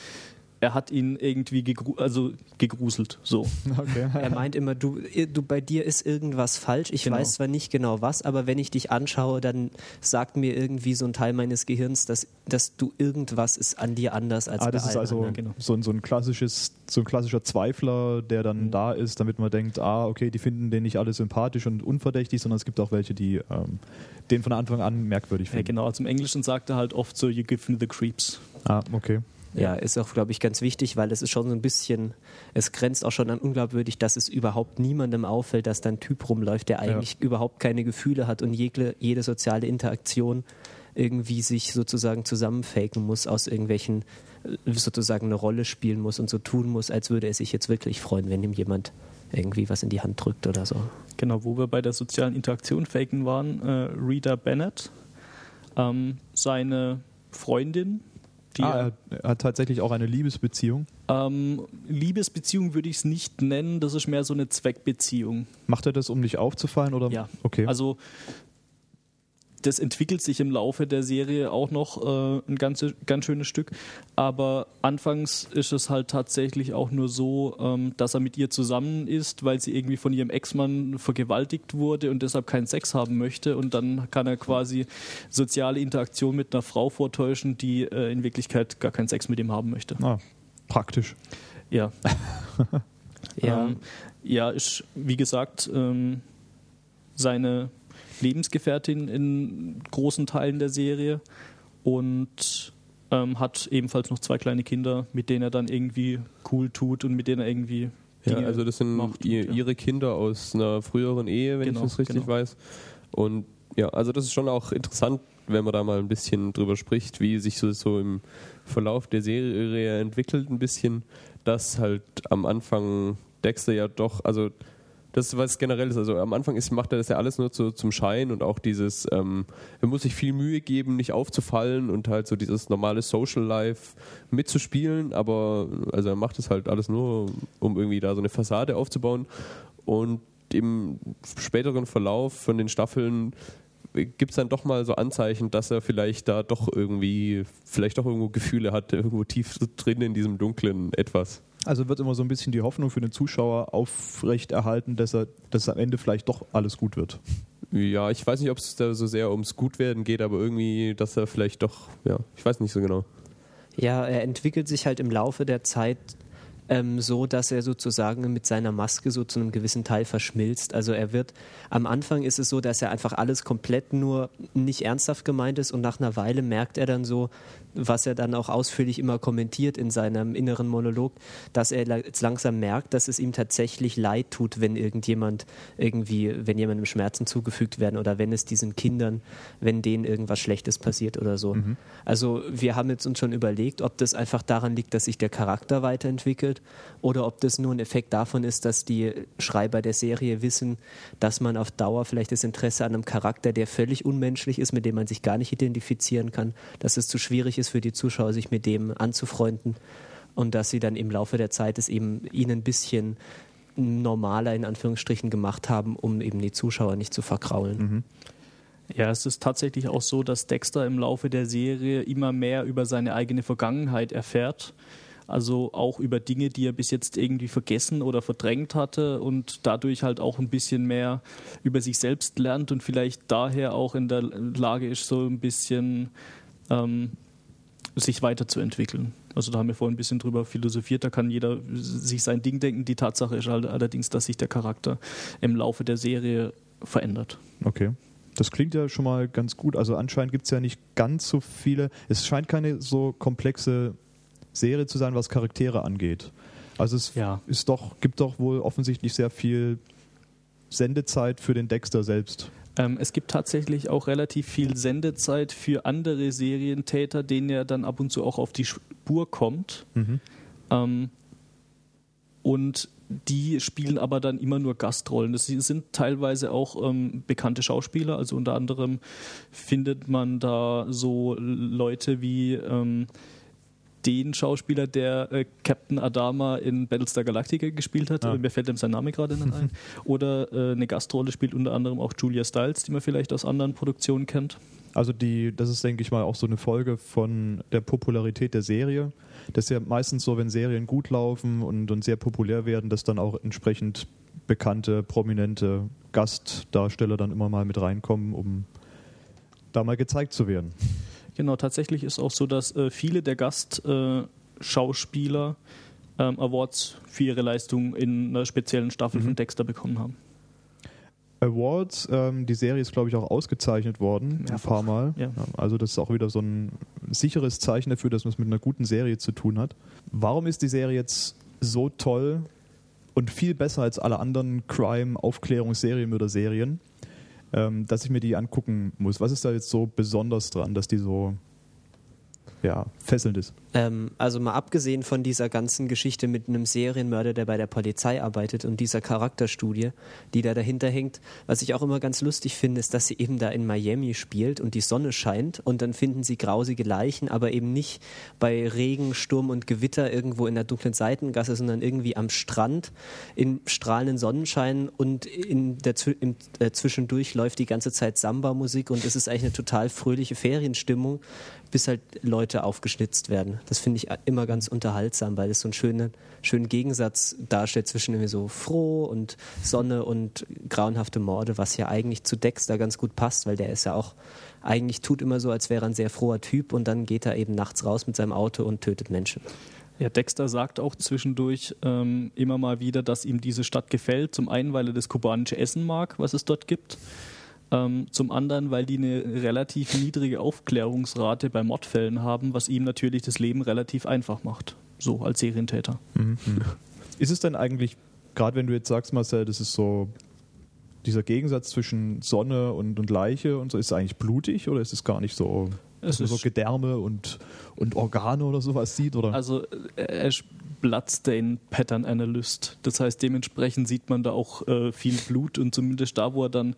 er hat ihn irgendwie gegru also gegruselt. So. Okay. er meint immer, du, du bei dir ist irgendwas falsch. Ich Genau. weiß zwar nicht genau was, aber wenn ich dich anschaue, dann sagt mir irgendwie so ein Teil meines Gehirns, dass, dass du irgendwas ist an dir anders als Ah, bei das ist also anderen. genau. so, ein, so ein klassisches, so ein klassischer Zweifler, der dann da ist, damit man denkt, ah, okay, die finden den nicht alle sympathisch und unverdächtig, sondern es gibt auch welche, die ähm, den von Anfang an merkwürdig Ja, finden. genau, also im Englischen sagt er halt oft so, you give me the creeps. Ah, okay. Ja, ist auch, glaube ich, ganz wichtig, weil es ist schon so ein bisschen, es grenzt auch schon an unglaubwürdig, dass es überhaupt niemandem auffällt, dass da ein Typ rumläuft, der eigentlich überhaupt keine Gefühle hat und jede, jede soziale Interaktion irgendwie sich sozusagen zusammenfaken muss aus irgendwelchen, äh, sozusagen eine Rolle spielen muss und so tun muss, als würde er sich jetzt wirklich freuen, wenn ihm jemand irgendwie was in die Hand drückt oder so. Genau, wo wir bei der sozialen Interaktion faken waren, äh, Rita Bennett, ähm, seine Freundin, die ah, er, hat tatsächlich auch eine Liebesbeziehung. ähm, Liebesbeziehung würde ich es nicht nennen, das ist mehr so eine Zweckbeziehung. Macht er das, um nicht aufzufallen? Oder? Ja. Okay. Also das entwickelt sich im Laufe der Serie auch noch äh, ein ganz, ganz schönes Stück. Aber anfangs ist es halt tatsächlich auch nur so, ähm, dass er mit ihr zusammen ist, weil sie irgendwie von ihrem Ex-Mann vergewaltigt wurde und deshalb keinen Sex haben möchte. Und dann kann er quasi soziale Interaktion mit einer Frau vortäuschen, die äh, in Wirklichkeit gar keinen Sex mit ihm haben möchte. ah, praktisch. Ja. Ja, Ähm, ja, ist, wie gesagt, ähm, seine Lebensgefährtin in großen Teilen der Serie und ähm, hat ebenfalls noch zwei kleine Kinder, mit denen er dann irgendwie cool tut und mit denen er irgendwie. Ja, Dinge also das sind macht ihr, ja. ihre Kinder aus einer früheren Ehe, wenn Genau, ich das richtig genau. weiß. Und ja, also das ist schon auch interessant, wenn man da mal ein bisschen drüber spricht, wie sich so, so im Verlauf der Serie entwickelt, ein bisschen, dass halt am Anfang Dexter ja doch, also das was generell ist. Also am Anfang ist, macht er das ja alles nur zu, zum Schein und auch dieses, ähm, er muss sich viel Mühe geben, nicht aufzufallen und halt so dieses normale Social Life mitzuspielen, aber also er macht es halt alles nur, um irgendwie da so eine Fassade aufzubauen. Und im späteren Verlauf von den Staffeln gibt es dann doch mal so Anzeichen, dass er vielleicht da doch irgendwie, vielleicht doch irgendwo Gefühle hat, irgendwo tief drin in diesem dunklen etwas. Also wird immer so ein bisschen die Hoffnung für den Zuschauer aufrechterhalten, dass, er, dass am Ende vielleicht doch alles gut wird. Ja, ich weiß nicht, ob es da so sehr ums Gutwerden geht, aber irgendwie, dass er vielleicht doch, ja, ich weiß nicht so genau. Ja, er entwickelt sich halt im Laufe der Zeit ähm, so, dass er sozusagen mit seiner Maske so zu einem gewissen Teil verschmilzt. Also er wird, am Anfang ist es so, dass er einfach alles komplett nur nicht ernsthaft gemeint ist und nach einer Weile merkt er dann so, was er dann auch ausführlich immer kommentiert in seinem inneren Monolog, dass er jetzt langsam merkt, dass es ihm tatsächlich leid tut, wenn irgendjemand irgendwie, wenn jemandem Schmerzen zugefügt werden oder wenn es diesen Kindern, wenn denen irgendwas Schlechtes passiert oder so. Also wir haben jetzt uns schon überlegt, ob das einfach daran liegt, dass sich der Charakter weiterentwickelt oder ob das nur ein Effekt davon ist, dass die Schreiber der Serie wissen, dass man auf Dauer vielleicht das Interesse an einem Charakter, der völlig unmenschlich ist, mit dem man sich gar nicht identifizieren kann, dass es zu schwierig ist für die Zuschauer, sich mit dem anzufreunden und dass sie dann im Laufe der Zeit es eben ihnen ein bisschen normaler in Anführungsstrichen gemacht haben, um eben die Zuschauer nicht zu verkraulen. Ja, es ist tatsächlich auch so, dass Dexter im Laufe der Serie immer mehr über seine eigene Vergangenheit erfährt. Also auch über Dinge, die er bis jetzt irgendwie vergessen oder verdrängt hatte und dadurch halt auch ein bisschen mehr über sich selbst lernt und vielleicht daher auch in der Lage ist, so ein bisschen ähm, sich weiterzuentwickeln. Also da haben wir vorhin ein bisschen drüber philosophiert, da kann jeder sich sein Ding denken. Die Tatsache ist halt allerdings, dass sich der Charakter im Laufe der Serie verändert. Okay. Das klingt ja schon mal ganz gut. Also anscheinend gibt es ja nicht ganz so viele. Es scheint keine so komplexe Serie zu sein, was Charaktere angeht. Also es Ja. ist doch, gibt doch wohl offensichtlich sehr viel Sendezeit für den Dexter selbst. Ähm, es gibt tatsächlich auch relativ viel Sendezeit für andere Serientäter, denen er dann ab und zu auch auf die Spur kommt. Ähm, und die spielen aber dann immer nur Gastrollen. Das sind teilweise auch ähm, bekannte Schauspieler. Also unter anderem findet man da so Leute wie ähm, den Schauspieler, der äh, Captain Adama in Battlestar Galactica gespielt hat. Ah. Mir fällt ihm sein Name gerade nicht ein. Oder äh, eine Gastrolle spielt unter anderem auch Julia Stiles, die man vielleicht aus anderen Produktionen kennt. Also die, das ist, denke ich mal, auch so eine Folge von der Popularität der Serie. Das ist ja meistens so, wenn Serien gut laufen und, und sehr populär werden, dass dann auch entsprechend bekannte, prominente Gastdarsteller dann immer mal mit reinkommen, um da mal gezeigt zu werden. Genau, tatsächlich ist auch so, dass äh, viele der Gastschauspieler äh, Schauspieler, ähm, Awards für ihre Leistung in einer speziellen Staffel von Dexter bekommen haben. Awards, ähm, die Serie ist, glaube ich, auch ausgezeichnet worden, ein Mehrfach, paar Mal. ja. also das ist auch wieder so ein sicheres Zeichen dafür, dass man es mit einer guten Serie zu tun hat. Warum ist die Serie jetzt so toll und viel besser als alle anderen Crime, Aufklärungsserien oder Serien, ähm, dass ich mir die angucken muss? Was ist da jetzt so besonders dran, dass die so ja, fesselnd ist? Ähm, also mal abgesehen von dieser ganzen Geschichte mit einem Serienmörder, der bei der Polizei arbeitet und dieser Charakterstudie, die da dahinter hängt, was ich auch immer ganz lustig finde, ist, dass sie eben da in Miami spielt und die Sonne scheint und dann finden sie grausige Leichen, aber eben nicht bei Regen, Sturm und Gewitter irgendwo in der dunklen Seitengasse, sondern irgendwie am Strand im strahlenden Sonnenschein und in der, im, äh, zwischendurch läuft die ganze Zeit Samba-Musik und es ist eigentlich eine total fröhliche Ferienstimmung, bis halt Leute aufgeschnitzt werden. Das finde ich immer ganz unterhaltsam, weil es so einen schönen, schönen Gegensatz darstellt zwischen irgendwie so froh und Sonne und grauenhafte Morde, was ja eigentlich zu Dexter ganz gut passt, weil der ist ja auch eigentlich tut immer so, als wäre er ein sehr froher Typ und dann geht er eben nachts raus mit seinem Auto und tötet Menschen. Ja, Dexter sagt auch zwischendurch ähm, immer mal wieder, dass ihm diese Stadt gefällt. Zum einen, weil er das kubanische Essen mag, was es dort gibt. Ähm, zum anderen, weil die eine relativ niedrige Aufklärungsrate bei Mordfällen haben, was ihm natürlich das Leben relativ einfach macht. So als Serientäter. Ist es denn eigentlich, gerade wenn du jetzt sagst, Marcel, das ist so dieser Gegensatz zwischen Sonne und, und Leiche und so, ist es eigentlich blutig oder ist es gar nicht so, dass Es man so Gedärme und, und Organe oder sowas sieht? Oder? Also äh, er ist Bloodstain Pattern Analyst. Das heißt, dementsprechend sieht man da auch äh, viel Blut und zumindest da, wo er dann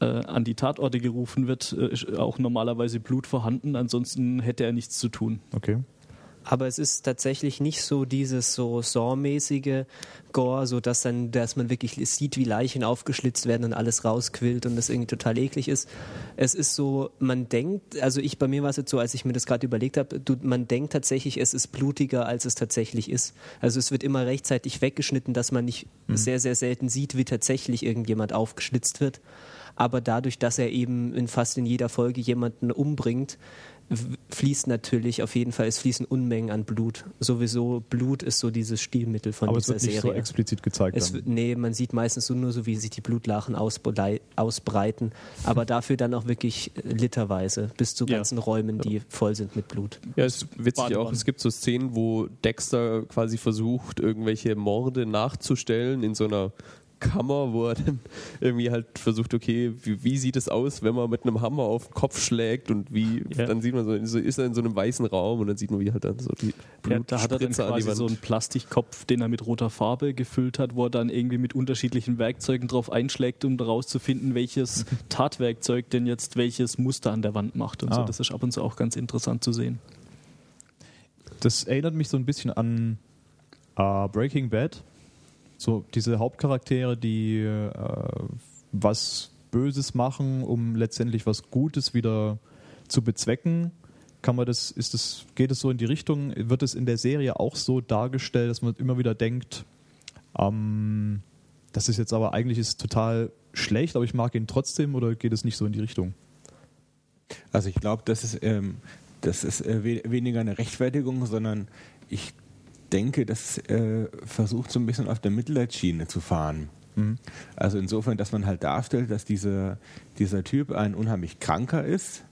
äh, an die Tatorte gerufen wird, äh, ist auch normalerweise Blut vorhanden. Ansonsten hätte er nichts zu tun. okay. Aber es ist tatsächlich nicht so dieses so Saw-mäßige Gore, so dass dann, dass man wirklich sieht, wie Leichen aufgeschlitzt werden und alles rausquillt und das irgendwie total eklig ist. Es ist so, man denkt, also ich bei mir war es jetzt so, als ich mir das gerade überlegt habe, man denkt tatsächlich, es ist blutiger, als es tatsächlich ist. Also es wird immer rechtzeitig weggeschnitten, dass man nicht sehr, sehr selten sieht, wie tatsächlich irgendjemand aufgeschlitzt wird. Aber dadurch, dass er eben in fast in jeder Folge jemanden umbringt, fließt natürlich auf jeden Fall, es fließen Unmengen an Blut. Sowieso, Blut ist so dieses Stilmittel von Aber es dieser wird nicht Serie. so explizit gezeigt. Es, dann. nee, man sieht meistens so nur so, wie sich die Blutlachen ausbrei- ausbreiten, aber dafür dann auch wirklich äh, literweise bis zu Ja. ganzen Räumen, die voll sind mit Blut. Ja, es ist witzig auch, Badewanne. es gibt so Szenen, wo Dexter quasi versucht, irgendwelche Morde nachzustellen in so einer Kammer, wo er dann irgendwie halt versucht, okay, wie, wie sieht es aus, wenn man mit einem Hammer auf den Kopf schlägt und wie, Ja. dann sieht man so, so, ist er in so einem weißen Raum und dann sieht man, wie halt dann so die Ja, da hat er dann quasi so einen Plastikkopf, den er mit roter Farbe gefüllt hat, wo er dann irgendwie mit unterschiedlichen Werkzeugen drauf einschlägt, um herauszufinden, welches Tatwerkzeug denn jetzt welches Muster an der Wand macht. Und so. Ah. Das ist ab und zu auch ganz interessant zu sehen. Das erinnert mich so ein bisschen an äh, Breaking Bad. So diese Hauptcharaktere, die äh, was Böses machen, um letztendlich was Gutes wieder zu bezwecken. kann man das, ist das, geht es so in die Richtung, wird es in der Serie auch so dargestellt, dass man immer wieder denkt, ähm, das ist jetzt aber eigentlich ist total schlecht, aber ich mag ihn trotzdem oder geht es nicht so in die Richtung? Also ich glaube, das ist, ähm, das ist äh, we weniger eine Rechtfertigung, sondern ich denke, das äh, versucht so ein bisschen auf der Mitleidsschiene zu fahren. Mhm. Also insofern, dass man halt darstellt, dass diese, dieser Typ ein unheimlich kranker ist,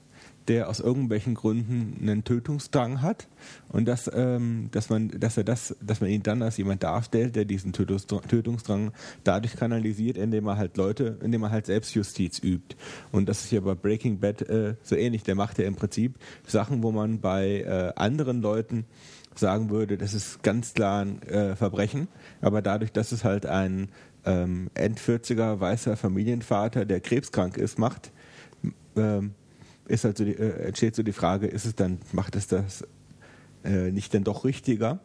der aus irgendwelchen Gründen einen Tötungsdrang hat und dass, ähm, dass, man, dass, er das, dass man ihn dann als jemand darstellt, der diesen Tötungsdrang dadurch kanalisiert, indem er halt Leute, indem er halt Selbstjustiz übt. Und das ist ja bei Breaking Bad äh, so ähnlich. Der macht ja im Prinzip Sachen, wo man bei äh, anderen Leuten sagen würde, das ist ganz klar ein äh, Verbrechen, aber dadurch, dass es halt ein ähm, End-40er weißer Familienvater, der krebskrank ist, macht, ähm, ist halt so die, äh, entsteht so die Frage, ist es dann, macht es das äh, nicht denn doch richtiger?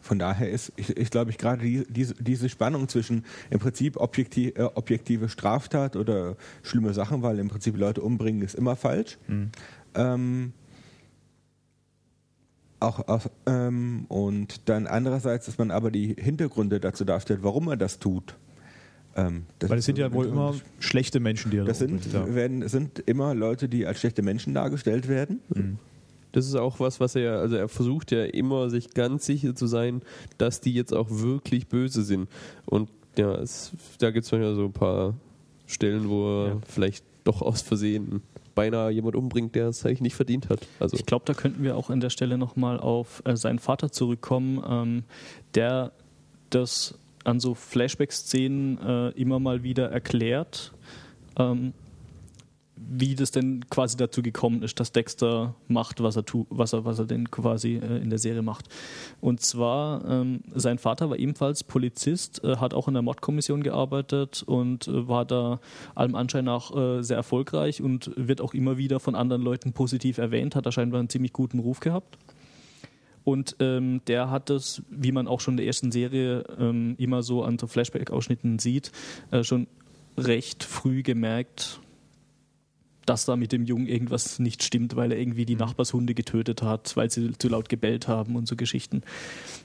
Von daher ist, ich, ich glaube, ich gerade die, diese, diese Spannung zwischen im Prinzip objektiv, äh, objektive Straftat oder schlimme Sachen, weil im Prinzip Leute umbringen ist immer falsch. Mhm. Ähm, auch, auch ähm, und dann andererseits, dass man aber die Hintergründe dazu darstellt, warum er das tut. Ähm, Weil es sind ja wohl immer schlechte Menschen, die er das sind, ja. werden, sind immer Leute, die als schlechte Menschen dargestellt werden. Mhm. Das ist auch was, was er, also er versucht ja immer, sich ganz sicher zu sein, dass die jetzt auch wirklich böse sind. Und ja, es, da gibt es manchmal so ein paar Stellen, wo er ja. vielleicht doch aus Versehen beinahe jemand umbringt, der es eigentlich nicht verdient hat. Also ich glaube, da könnten wir auch an der Stelle nochmal auf äh, seinen Vater zurückkommen, ähm, der das an so Flashback-Szenen äh, immer mal wieder erklärt, ähm, wie das denn quasi dazu gekommen ist, dass Dexter macht, was er tut, was er, was er denn quasi äh, in der Serie macht. Und zwar, ähm, sein Vater war ebenfalls Polizist, äh, hat auch in der Mordkommission gearbeitet und äh, war da allem Anschein nach äh, sehr erfolgreich und wird auch immer wieder von anderen Leuten positiv erwähnt, hat er scheinbar einen ziemlich guten Ruf gehabt. Und ähm, der hat es, wie man auch schon in der ersten Serie ähm, immer so an so Flashback-Ausschnitten sieht, äh, schon recht früh gemerkt, dass da mit dem Jungen irgendwas nicht stimmt, weil er irgendwie die mhm. Nachbarshunde getötet hat, weil sie zu laut gebellt haben und so Geschichten.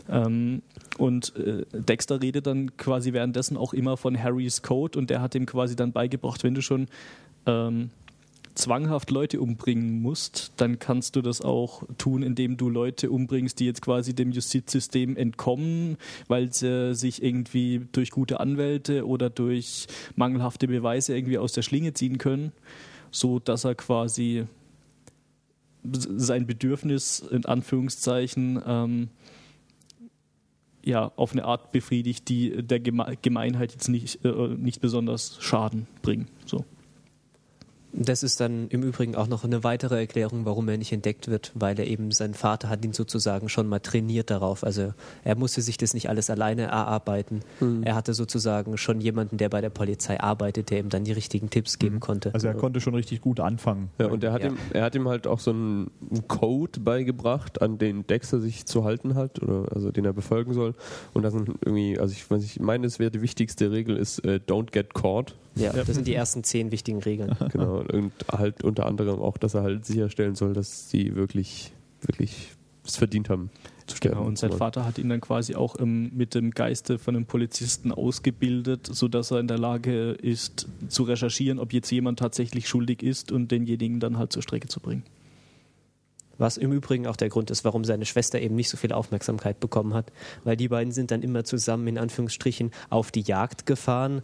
Ähm, und äh, Dexter redet dann quasi währenddessen auch immer von Harrys Code und der hat ihm quasi dann beigebracht, wenn du schon ähm, zwanghaft Leute umbringen musst, dann kannst du das auch tun, indem du Leute umbringst, die jetzt quasi dem Justizsystem entkommen, weil sie sich irgendwie durch gute Anwälte oder durch mangelhafte Beweise irgendwie aus der Schlinge ziehen können, so dass er quasi sein Bedürfnis in Anführungszeichen ähm, ja, auf eine Art befriedigt, die der Gemeinheit jetzt nicht, äh, nicht besonders Schaden bringen. So. Das ist dann im Übrigen auch noch eine weitere Erklärung, warum er nicht entdeckt wird, weil er eben, sein Vater hat ihn sozusagen schon mal trainiert darauf. Also er musste sich das nicht alles alleine erarbeiten. Mhm. Er hatte sozusagen schon jemanden, der bei der Polizei arbeitet, der ihm dann die richtigen Tipps geben mhm. konnte. Also er konnte schon richtig gut anfangen. Ja, und er hat, ja. ihm, er hat ihm halt auch so einen Code beigebracht, an den Dexter sich zu halten hat, oder also den er befolgen soll. Und das sind irgendwie, also ich, weiß, ich meine, es wäre die wichtigste Regel ist, äh, don't get caught. Ja, das sind die ersten zehn wichtigen Regeln. Genau, und halt unter anderem auch, dass er halt sicherstellen soll, dass sie wirklich, wirklich es verdient haben. Zu sterben. Genau, und sein Vater hat ihn dann quasi auch ähm, mit dem Geiste von einem Polizisten ausgebildet, sodass er in der Lage ist, zu recherchieren, ob jetzt jemand tatsächlich schuldig ist und denjenigen dann halt zur Strecke zu bringen. Was im Übrigen auch der Grund ist, warum seine Schwester eben nicht so viel Aufmerksamkeit bekommen hat, weil die beiden sind dann immer zusammen in Anführungsstrichen auf die Jagd gefahren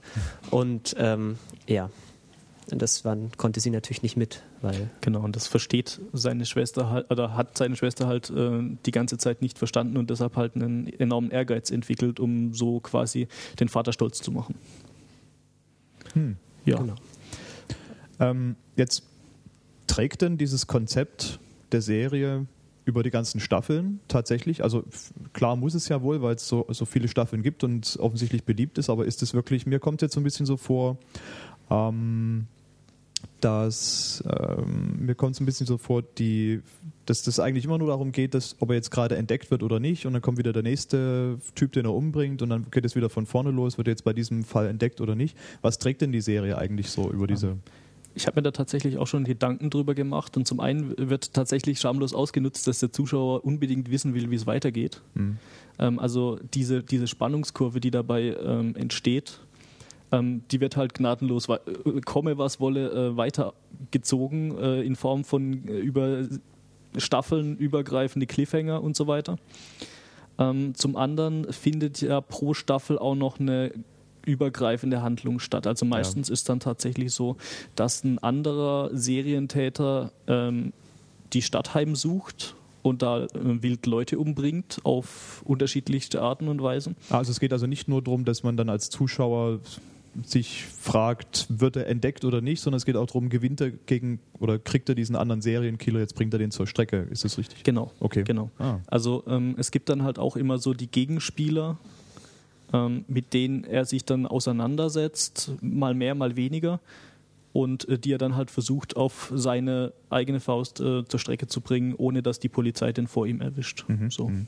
und ähm, ja, das waren, konnte sie natürlich nicht mit, weil genau und das versteht seine Schwester halt oder hat seine Schwester halt äh, die ganze Zeit nicht verstanden und deshalb halt einen enormen Ehrgeiz entwickelt, um so quasi den Vater stolz zu machen. Hm. Ja. Genau. Ähm, jetzt trägt denn dieses Konzept der Serie über die ganzen Staffeln tatsächlich. Also klar muss es ja wohl, weil es so, so viele Staffeln gibt und offensichtlich beliebt ist, aber ist es wirklich, mir kommt jetzt so ein bisschen so vor, ähm, dass ähm, mir kommt es ein bisschen so vor, die, dass das eigentlich immer nur darum geht, dass, ob er jetzt gerade entdeckt wird oder nicht und dann kommt wieder der nächste Typ, den er umbringt und dann geht es wieder von vorne los, wird er jetzt bei diesem Fall entdeckt oder nicht. Was trägt denn die Serie eigentlich so über diese ich habe mir da tatsächlich auch schon Gedanken drüber gemacht. Und zum einen wird tatsächlich schamlos ausgenutzt, dass der Zuschauer unbedingt wissen will, wie es weitergeht. Mhm. Ähm, also diese, diese Spannungskurve, die dabei ähm, entsteht, ähm, die wird halt gnadenlos, äh, komme was wolle, äh, weitergezogen äh, in Form von äh, über Staffeln übergreifende Cliffhanger und so weiter. Ähm, zum anderen findet ja pro Staffel auch noch eine übergreifende Handlung statt. Also meistens ja. ist dann tatsächlich so, dass ein anderer Serientäter ähm, die Stadt heimsucht und da äh, wild Leute umbringt auf unterschiedlichste Arten und Weisen. Also es geht also nicht nur darum, dass man dann als Zuschauer sich fragt, wird er entdeckt oder nicht, sondern es geht auch darum, gewinnt er gegen oder kriegt er diesen anderen Serienkiller, jetzt bringt er den zur Strecke. Ist das richtig? Genau. Okay. Genau. Ah. Also ähm, es gibt dann halt auch immer so die Gegenspieler, mit denen er sich dann auseinandersetzt, mal mehr, mal weniger. Und äh, die er dann halt versucht, auf seine eigene Faust äh, zur Strecke zu bringen, ohne dass die Polizei den vor ihm erwischt. Mhm. So. Mhm.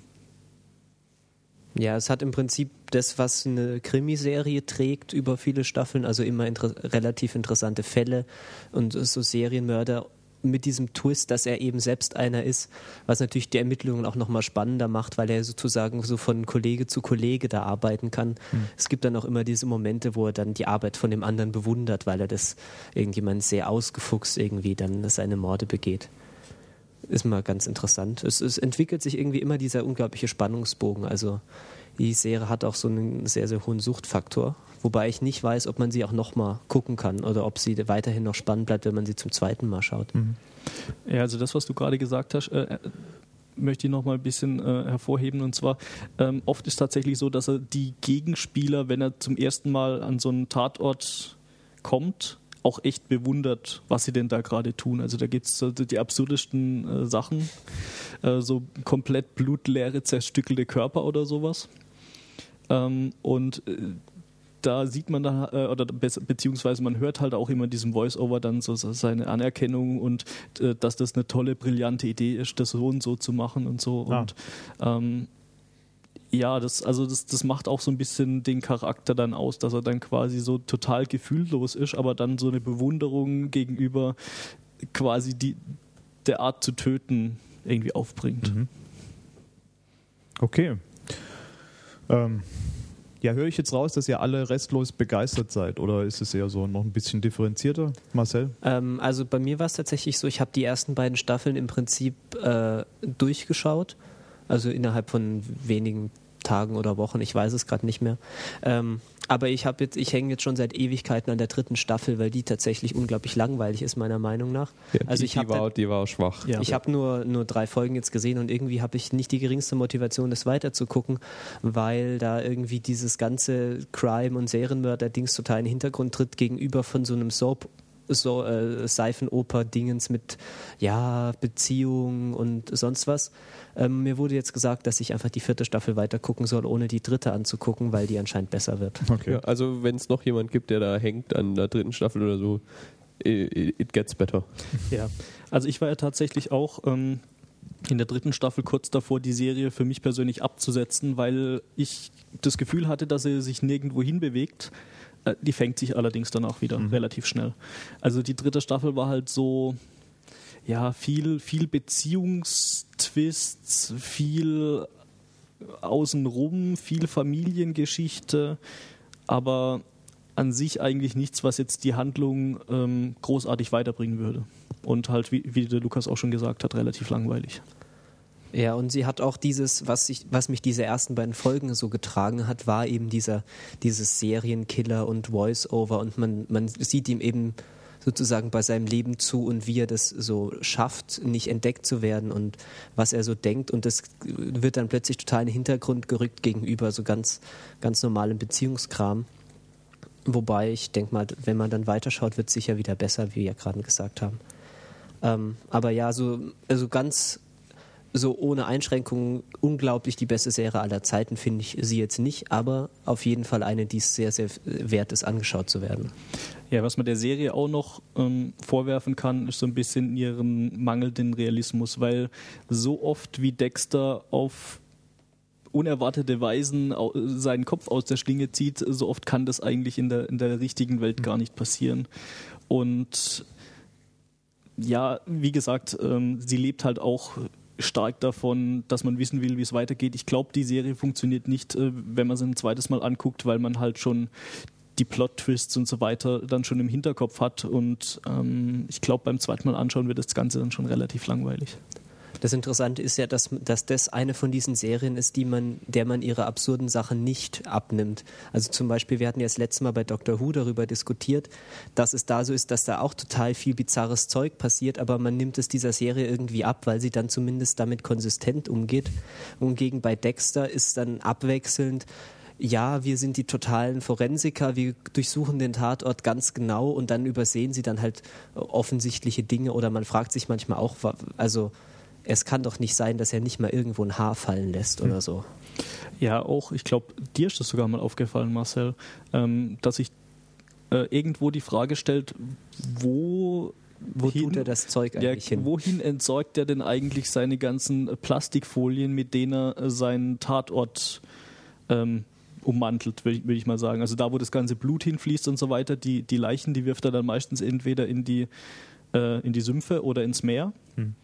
Ja, es hat im Prinzip das, was eine Krimiserie trägt über viele Staffeln, also immer inter relativ interessante Fälle und so Serienmörder mit diesem Twist, dass er eben selbst einer ist, was natürlich die Ermittlungen auch nochmal spannender macht, weil er sozusagen so von Kollege zu Kollege da arbeiten kann. Mhm. Es gibt dann auch immer diese Momente, wo er dann die Arbeit von dem anderen bewundert, weil er das irgendjemand sehr ausgefuchst irgendwie dann seine Morde begeht ist mal ganz interessant. Es, es, entwickelt sich irgendwie immer dieser unglaubliche Spannungsbogen. Also die Serie hat auch so einen sehr, sehr hohen Suchtfaktor. Wobei ich nicht weiß, ob man sie auch nochmal gucken kann oder ob sie weiterhin noch spannend bleibt, wenn man sie zum zweiten Mal schaut. Mhm. Ja, also das, was du gerade gesagt hast, äh, äh möchte ich noch mal ein bisschen äh, hervorheben. Und zwar, ähm, oft ist tatsächlich so, dass er die Gegenspieler, wenn er zum ersten Mal an so einen Tatort kommt, auch echt bewundert, was sie denn da gerade tun. Also da gibt es so die absurdesten äh, Sachen, äh, so komplett blutleere, zerstückelte Körper oder sowas. Ähm, und äh, da sieht man dann, äh, oder beziehungsweise man hört halt auch immer in diesem Voice-Over dann so, seine Anerkennung und äh, dass das eine tolle, brillante Idee ist, das so und so zu machen und so. Ah. Und ähm, ja, das, also das, das macht auch so ein bisschen den Charakter dann aus, dass er dann quasi so total gefühllos ist, aber dann so eine Bewunderung gegenüber quasi die, der Art zu töten irgendwie aufbringt. Mhm. Okay. Ähm, ja, höre ich jetzt raus, dass ihr alle restlos begeistert seid oder ist es eher so noch ein bisschen differenzierter, Marcel? Ähm, also bei mir war es tatsächlich so, ich habe die ersten beiden Staffeln im Prinzip äh, durchgeschaut also innerhalb von wenigen Tagen oder Wochen, ich weiß es gerade nicht mehr. Ähm, aber ich habe jetzt, ich hänge jetzt schon seit Ewigkeiten an der dritten Staffel, weil die tatsächlich unglaublich langweilig ist, meiner Meinung nach. Ja, also die, ich die, war, die war schwach. Ja. Ich habe nur, nur drei Folgen jetzt gesehen und irgendwie habe ich nicht die geringste Motivation, das weiterzugucken, weil da irgendwie dieses ganze Crime- und Serienmörder-Dings total in den Hintergrund tritt gegenüber von so einem Soap so äh, Seifenoper-Dingens mit ja, Beziehungen und sonst was. Ähm, mir wurde jetzt gesagt, dass ich einfach die vierte Staffel weiter gucken soll, ohne die dritte anzugucken, weil die anscheinend besser wird. Okay. Ja, also wenn es noch jemand gibt, der da hängt an der dritten Staffel oder so, it gets better. Ja, also ich war ja tatsächlich auch ähm, in der dritten Staffel kurz davor, die Serie für mich persönlich abzusetzen, weil ich das Gefühl hatte, dass sie sich nirgendwo hinbewegt. Äh, die fängt sich allerdings dann auch wieder mhm. relativ schnell. Also die dritte Staffel war halt so, ja, viel, viel Beziehungstwists, viel außenrum, viel Familiengeschichte, aber an sich eigentlich nichts, was jetzt die Handlung ähm, großartig weiterbringen würde. Und halt, wie, wie der Lukas auch schon gesagt hat, relativ langweilig. Ja, und sie hat auch dieses, was, ich, was mich diese ersten beiden Folgen so getragen hat, war eben dieser, dieses Serienkiller und Voice-Over und man, man sieht ihm eben sozusagen bei seinem Leben zu und wie er das so schafft, nicht entdeckt zu werden und was er so denkt. Und das wird dann plötzlich total in den Hintergrund gerückt gegenüber so ganz, ganz normalem Beziehungskram. Wobei ich denke mal, wenn man dann weiterschaut, wird es sicher wieder besser, wie wir ja gerade gesagt haben. Ähm, aber ja, so also ganz so ohne Einschränkungen unglaublich die beste Serie aller Zeiten finde ich sie jetzt nicht, aber auf jeden Fall eine, die es sehr, sehr wert ist, angeschaut zu werden. Ja, was man der Serie auch noch ähm, vorwerfen kann, ist so ein bisschen ihren mangelnden Realismus, weil so oft wie Dexter auf unerwartete Weisen seinen Kopf aus der Schlinge zieht, so oft kann das eigentlich in der, in der richtigen Welt gar nicht passieren. Und ja, wie gesagt, ähm, sie lebt halt auch stark davon, dass man wissen will, wie es weitergeht. Ich glaube, die Serie funktioniert nicht, äh, wenn man sie ein zweites Mal anguckt, weil man halt schon die Plot-Twists und so weiter dann schon im Hinterkopf hat. Und ähm, ich glaube, beim zweiten Mal anschauen wird das Ganze dann schon relativ langweilig. Das Interessante ist ja, dass, dass das eine von diesen Serien ist, die man, der man ihre absurden Sachen nicht abnimmt. Also zum Beispiel, wir hatten ja das letzte Mal bei Doctor Who darüber diskutiert, dass es da so ist, dass da auch total viel bizarres Zeug passiert, aber man nimmt es dieser Serie irgendwie ab, weil sie dann zumindest damit konsistent umgeht. Und gegen bei Dexter ist dann abwechselnd ja, wir sind die totalen Forensiker, wir durchsuchen den Tatort ganz genau und dann übersehen sie dann halt offensichtliche Dinge oder man fragt sich manchmal auch, also es kann doch nicht sein, dass er nicht mal irgendwo ein Haar fallen lässt oder so. Ja, auch, ich glaube, dir ist das sogar mal aufgefallen, Marcel, ähm, dass sich äh, irgendwo die Frage stellt, wo Wohin, tut er das Zeug eigentlich ja, hin? Wohin entsorgt er denn eigentlich seine ganzen Plastikfolien, mit denen er äh, seinen Tatort ähm, ummantelt, würde ich, würd ich, mal sagen. Also da, wo das ganze Blut hinfließt und so weiter, die, die Leichen, die wirft er dann meistens entweder in die, äh, in die Sümpfe oder ins Meer. Hm.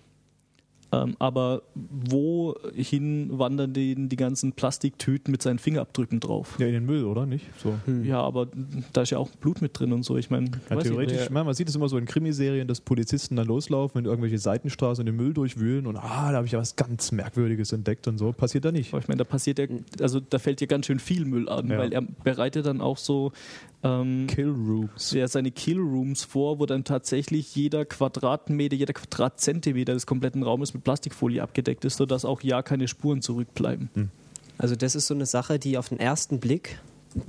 Ähm, aber wohin wandern die, die ganzen Plastiktüten mit seinen Fingerabdrücken drauf? Ja, in den Müll, oder nicht? So. Hm. Ja, aber da ist ja auch Blut mit drin und so. Ich meine, ja, theoretisch, ich mein, man sieht es immer so in Krimiserien, dass Polizisten dann loslaufen und irgendwelche Seitenstraßen in den Müll durchwühlen und ah, da habe ich ja was ganz Merkwürdiges entdeckt und so. Passiert da nicht. Aber ich meine, da passiert ja, also da fällt ja ganz schön viel Müll an, ja. weil er bereitet dann auch so ähm, Kill Rooms. Ja, seine Kill Rooms vor, wo dann tatsächlich jeder Quadratmeter, jeder Quadratzentimeter des kompletten Raumes mit Plastikfolie abgedeckt ist, sodass auch ja keine Spuren zurückbleiben. Hm. Also das ist so eine Sache, die auf den ersten Blick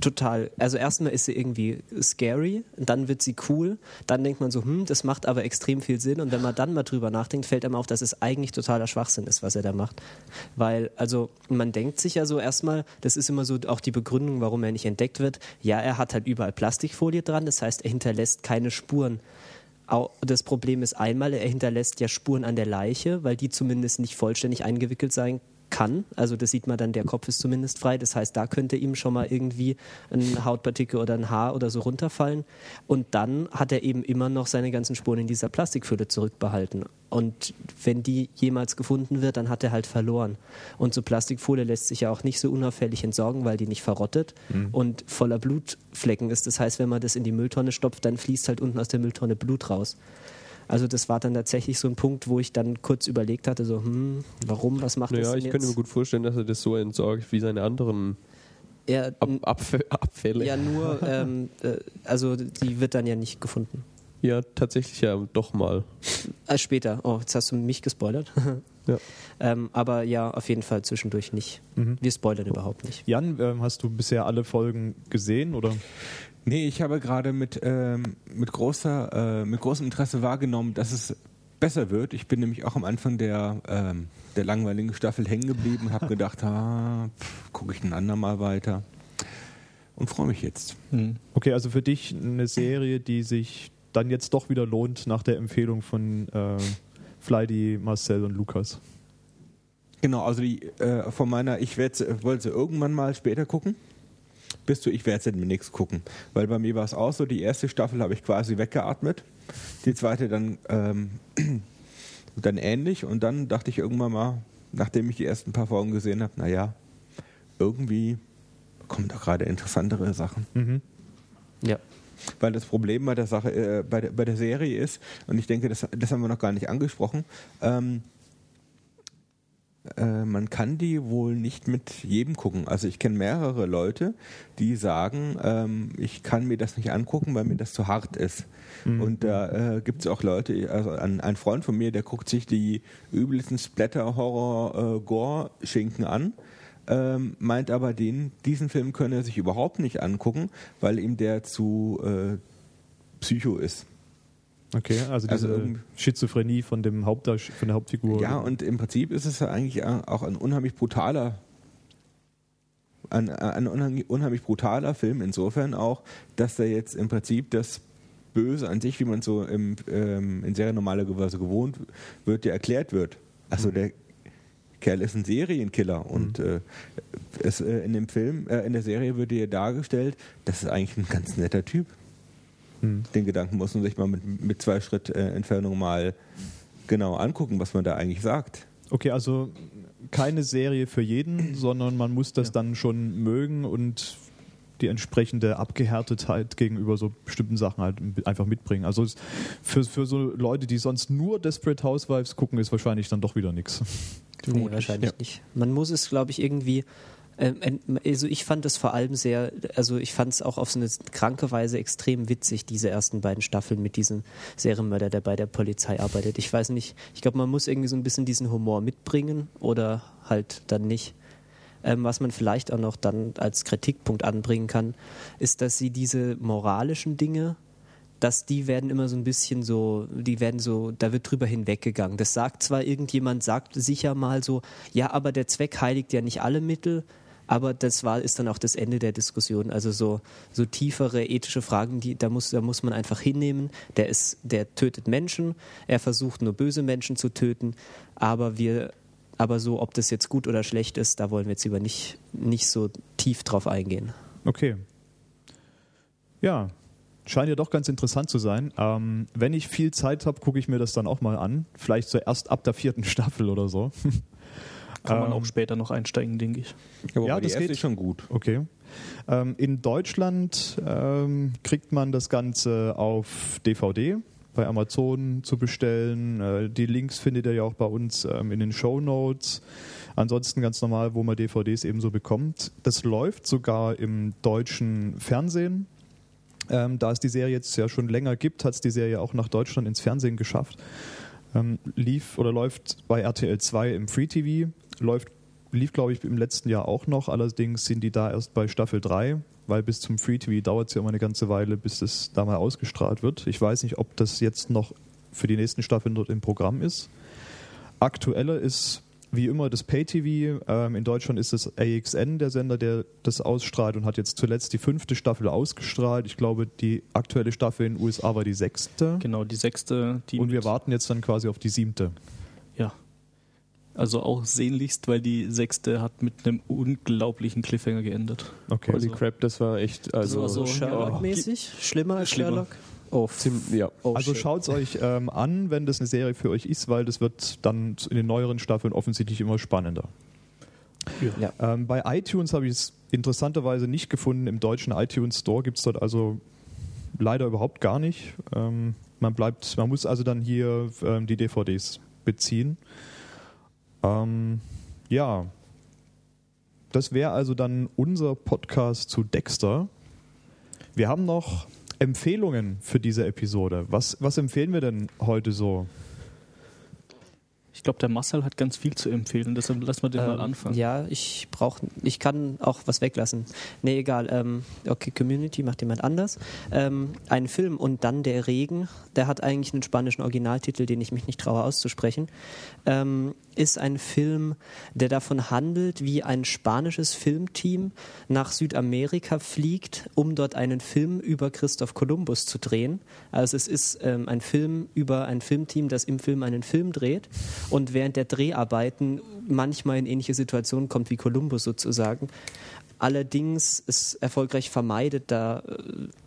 total, also erstmal ist sie irgendwie scary, dann wird sie cool, dann denkt man so, hm, das macht aber extrem viel Sinn und wenn man dann mal drüber nachdenkt, fällt einem auf, dass es eigentlich totaler Schwachsinn ist, was er da macht. Weil, also man denkt sich ja so erstmal, das ist immer so auch die Begründung, warum er nicht entdeckt wird, ja, er hat halt überall Plastikfolie dran, das heißt, er hinterlässt keine Spuren. Das Problem ist einmal, er hinterlässt ja Spuren an der Leiche, weil die zumindest nicht vollständig eingewickelt sein kann. Also das sieht man dann, der Kopf ist zumindest frei. Das heißt, da könnte ihm schon mal irgendwie ein Hautpartikel oder ein Haar oder so runterfallen. Und dann hat er eben immer noch seine ganzen Spuren in dieser Plastikfülle zurückbehalten. Und wenn die jemals gefunden wird, dann hat er halt verloren. Und so Plastikfolie lässt sich ja auch nicht so unauffällig entsorgen, weil die nicht verrottet mhm. und voller Blutflecken ist. Das heißt, wenn man das in die Mülltonne stopft, dann fließt halt unten aus der Mülltonne Blut raus. Also das war dann tatsächlich so ein Punkt, wo ich dann kurz überlegt hatte, so, hm, warum, was macht naja, das denn ich jetzt? könnte mir gut vorstellen, dass er das so entsorgt wie seine anderen er, Ab Abfälle. Ja, nur, ähm, äh, also die wird dann ja nicht gefunden. Ja, tatsächlich ja, doch mal. Äh, später. Oh, jetzt hast du mich gespoilert. ja. Ähm, aber ja, auf jeden Fall zwischendurch nicht. Mhm. Wir spoilern überhaupt nicht. Jan, ähm, hast du bisher alle Folgen gesehen oder? Nee, ich habe gerade mit, ähm, mit, großer, äh, mit großem Interesse wahrgenommen, dass es besser wird. Ich bin nämlich auch am Anfang der, ähm, der langweiligen Staffel hängen geblieben und habe gedacht, ah, gucke ich ein andermal weiter. Und freue mich jetzt. Hm. Okay, also für dich eine Serie, die sich dann jetzt doch wieder lohnt nach der Empfehlung von äh, Flydy, Marcel und Lukas. Genau, also die, äh, von meiner, ich wollte sie irgendwann mal später gucken bist du, ich werde jetzt mit nichts gucken. Weil bei mir war es auch so, die erste Staffel habe ich quasi weggeatmet, die zweite dann, ähm, dann ähnlich und dann dachte ich irgendwann mal, nachdem ich die ersten paar Folgen gesehen habe, naja, irgendwie kommen da gerade interessantere Sachen. Mhm. Ja. Weil das Problem bei der Sache, äh, bei, der, bei der Serie ist, und ich denke, das, das haben wir noch gar nicht angesprochen, ähm, äh, man kann die wohl nicht mit jedem gucken. Also ich kenne mehrere Leute, die sagen, ähm, ich kann mir das nicht angucken, weil mir das zu hart ist. Mhm. Und da äh, gibt es auch Leute, also ein, ein, Freund von mir, der guckt sich die übelsten Splatter-Horror-Gore-Schinken an. Ähm, meint aber, den, diesen Film könne er sich überhaupt nicht angucken, weil ihm der zu äh, Psycho ist. Okay, also diese also, Schizophrenie von, dem Hauptdarst von der Hauptfigur. Ja, und im Prinzip ist es eigentlich auch ein unheimlich brutaler ein, ein unheimlich brutaler Film, insofern auch, dass er jetzt im Prinzip das Böse an sich, wie man so im, ähm, in Serie normalerweise gewohnt wird, ja erklärt wird. Also mhm. der Kerl ist ein Serienkiller und mhm. äh, es, äh, in dem Film, äh, in der Serie wird ja dargestellt, das ist eigentlich ein ganz netter Typ. Den Gedanken muss man sich mal mit, mit zwei Schritt äh, Entfernung mal genau angucken, was man da eigentlich sagt. Okay, also keine Serie für jeden, sondern man muss das dann schon mögen und die entsprechende Abgehärtetheit gegenüber so bestimmten Sachen halt einfach mitbringen. Also für, für so Leute, die sonst nur Desperate Housewives gucken, ist wahrscheinlich dann doch wieder nichts. Nee, wahrscheinlich nicht. Man muss es, glaube ich, irgendwie. Ähm, ent- Also ich fand es vor allem sehr, also ich fand es auch auf so eine kranke Weise extrem witzig, diese ersten beiden Staffeln mit diesem Serienmörder, der bei der Polizei arbeitet. Ich weiß nicht, ich glaube, man muss irgendwie so ein bisschen diesen Humor mitbringen oder halt dann nicht. Ähm, was man vielleicht auch noch dann als Kritikpunkt anbringen kann, ist, dass sie diese moralischen Dinge dass die werden immer so ein bisschen so, die werden so, da wird drüber hinweggegangen. Das sagt zwar irgendjemand, sagt sicher mal so, ja, aber der Zweck heiligt ja nicht alle Mittel, aber das war, ist dann auch das Ende der Diskussion. Also so, so tiefere ethische Fragen, die, da muss, da muss man einfach hinnehmen. Der ist, der tötet Menschen, er versucht nur böse Menschen zu töten, aber wir, aber so, ob das jetzt gut oder schlecht ist, da wollen wir jetzt lieber nicht, nicht so tief drauf eingehen. Okay. Ja, scheint ja doch ganz interessant zu sein. Ähm, wenn ich viel Zeit habe, gucke ich mir das dann auch mal an. Vielleicht so erst ab der vierten Staffel oder so. Kann man Ähm, auch später noch einsteigen, denke ich. Aber Ja, das geht. schon gut. Okay. Ähm, in Deutschland ähm, kriegt man das Ganze auf DVD bei Amazon zu bestellen. Äh, die Links findet ihr ja auch bei uns ähm, in den Show Notes. Ansonsten ganz normal, wo man DVDs ebenso bekommt. Das läuft sogar im deutschen Fernsehen. Ähm, da es die Serie jetzt ja schon länger gibt, hat es die Serie auch nach Deutschland ins Fernsehen geschafft. Ähm, lief oder läuft bei RTL 2 im Free TV, läuft, lief glaube ich im letzten Jahr auch noch, allerdings sind die da erst bei Staffel 3, weil bis zum Free TV dauert es ja immer eine ganze Weile, bis das da mal ausgestrahlt wird. Ich weiß nicht, ob das jetzt noch für die nächsten Staffeln dort im Programm ist. Aktueller ist wie immer das Pay-TV. Ähm, in Deutschland ist es AXN, der Sender, der das ausstrahlt und hat jetzt zuletzt die fünfte Staffel ausgestrahlt. Ich glaube, die aktuelle Staffel in den USA war die sechste. Genau, die sechste, die. Und wir warten jetzt dann quasi auf die siebte. Also auch sehnlichst, weil die sechste hat mit einem unglaublichen Cliffhanger geendet. Okay. Holy crap, das war echt. Also, war so- Sherlock-mäßig? Schlimmer als Schlimmer. Sherlock? Oh, Ziem- ja. oh also schaut es euch ähm, an, wenn das eine Serie für euch ist, weil das wird dann in den neueren Staffeln offensichtlich immer spannender. Ja. Ähm, bei iTunes habe ich es interessanterweise nicht gefunden. Im deutschen iTunes Store gibt es dort also leider überhaupt gar nicht. Ähm, man bleibt, man muss also dann hier ähm, die DVDs beziehen. Ähm, ja, das wäre also dann unser Podcast zu Dexter. Wir haben noch Empfehlungen für diese Episode. Was, was empfehlen wir denn heute so? Ich glaube, der Marcel hat ganz viel zu empfehlen, deshalb lassen wir den mal Ähm, anfangen. Ja, ich brauche, ich kann auch was weglassen. Nee, egal. Ähm, okay, Community macht jemand anders. Ähm, ein Film und dann der Regen, der hat eigentlich einen spanischen Originaltitel, den ich mich nicht traue auszusprechen. Ähm, ist ein Film, der davon handelt, wie ein spanisches Filmteam nach Südamerika fliegt, um dort einen Film über Christoph Kolumbus zu drehen. Also es ist ähm, ein Film über ein Filmteam, das im Film einen Film dreht und während der Dreharbeiten manchmal in ähnliche Situationen kommt wie Kolumbus sozusagen. Allerdings es erfolgreich vermeidet, da,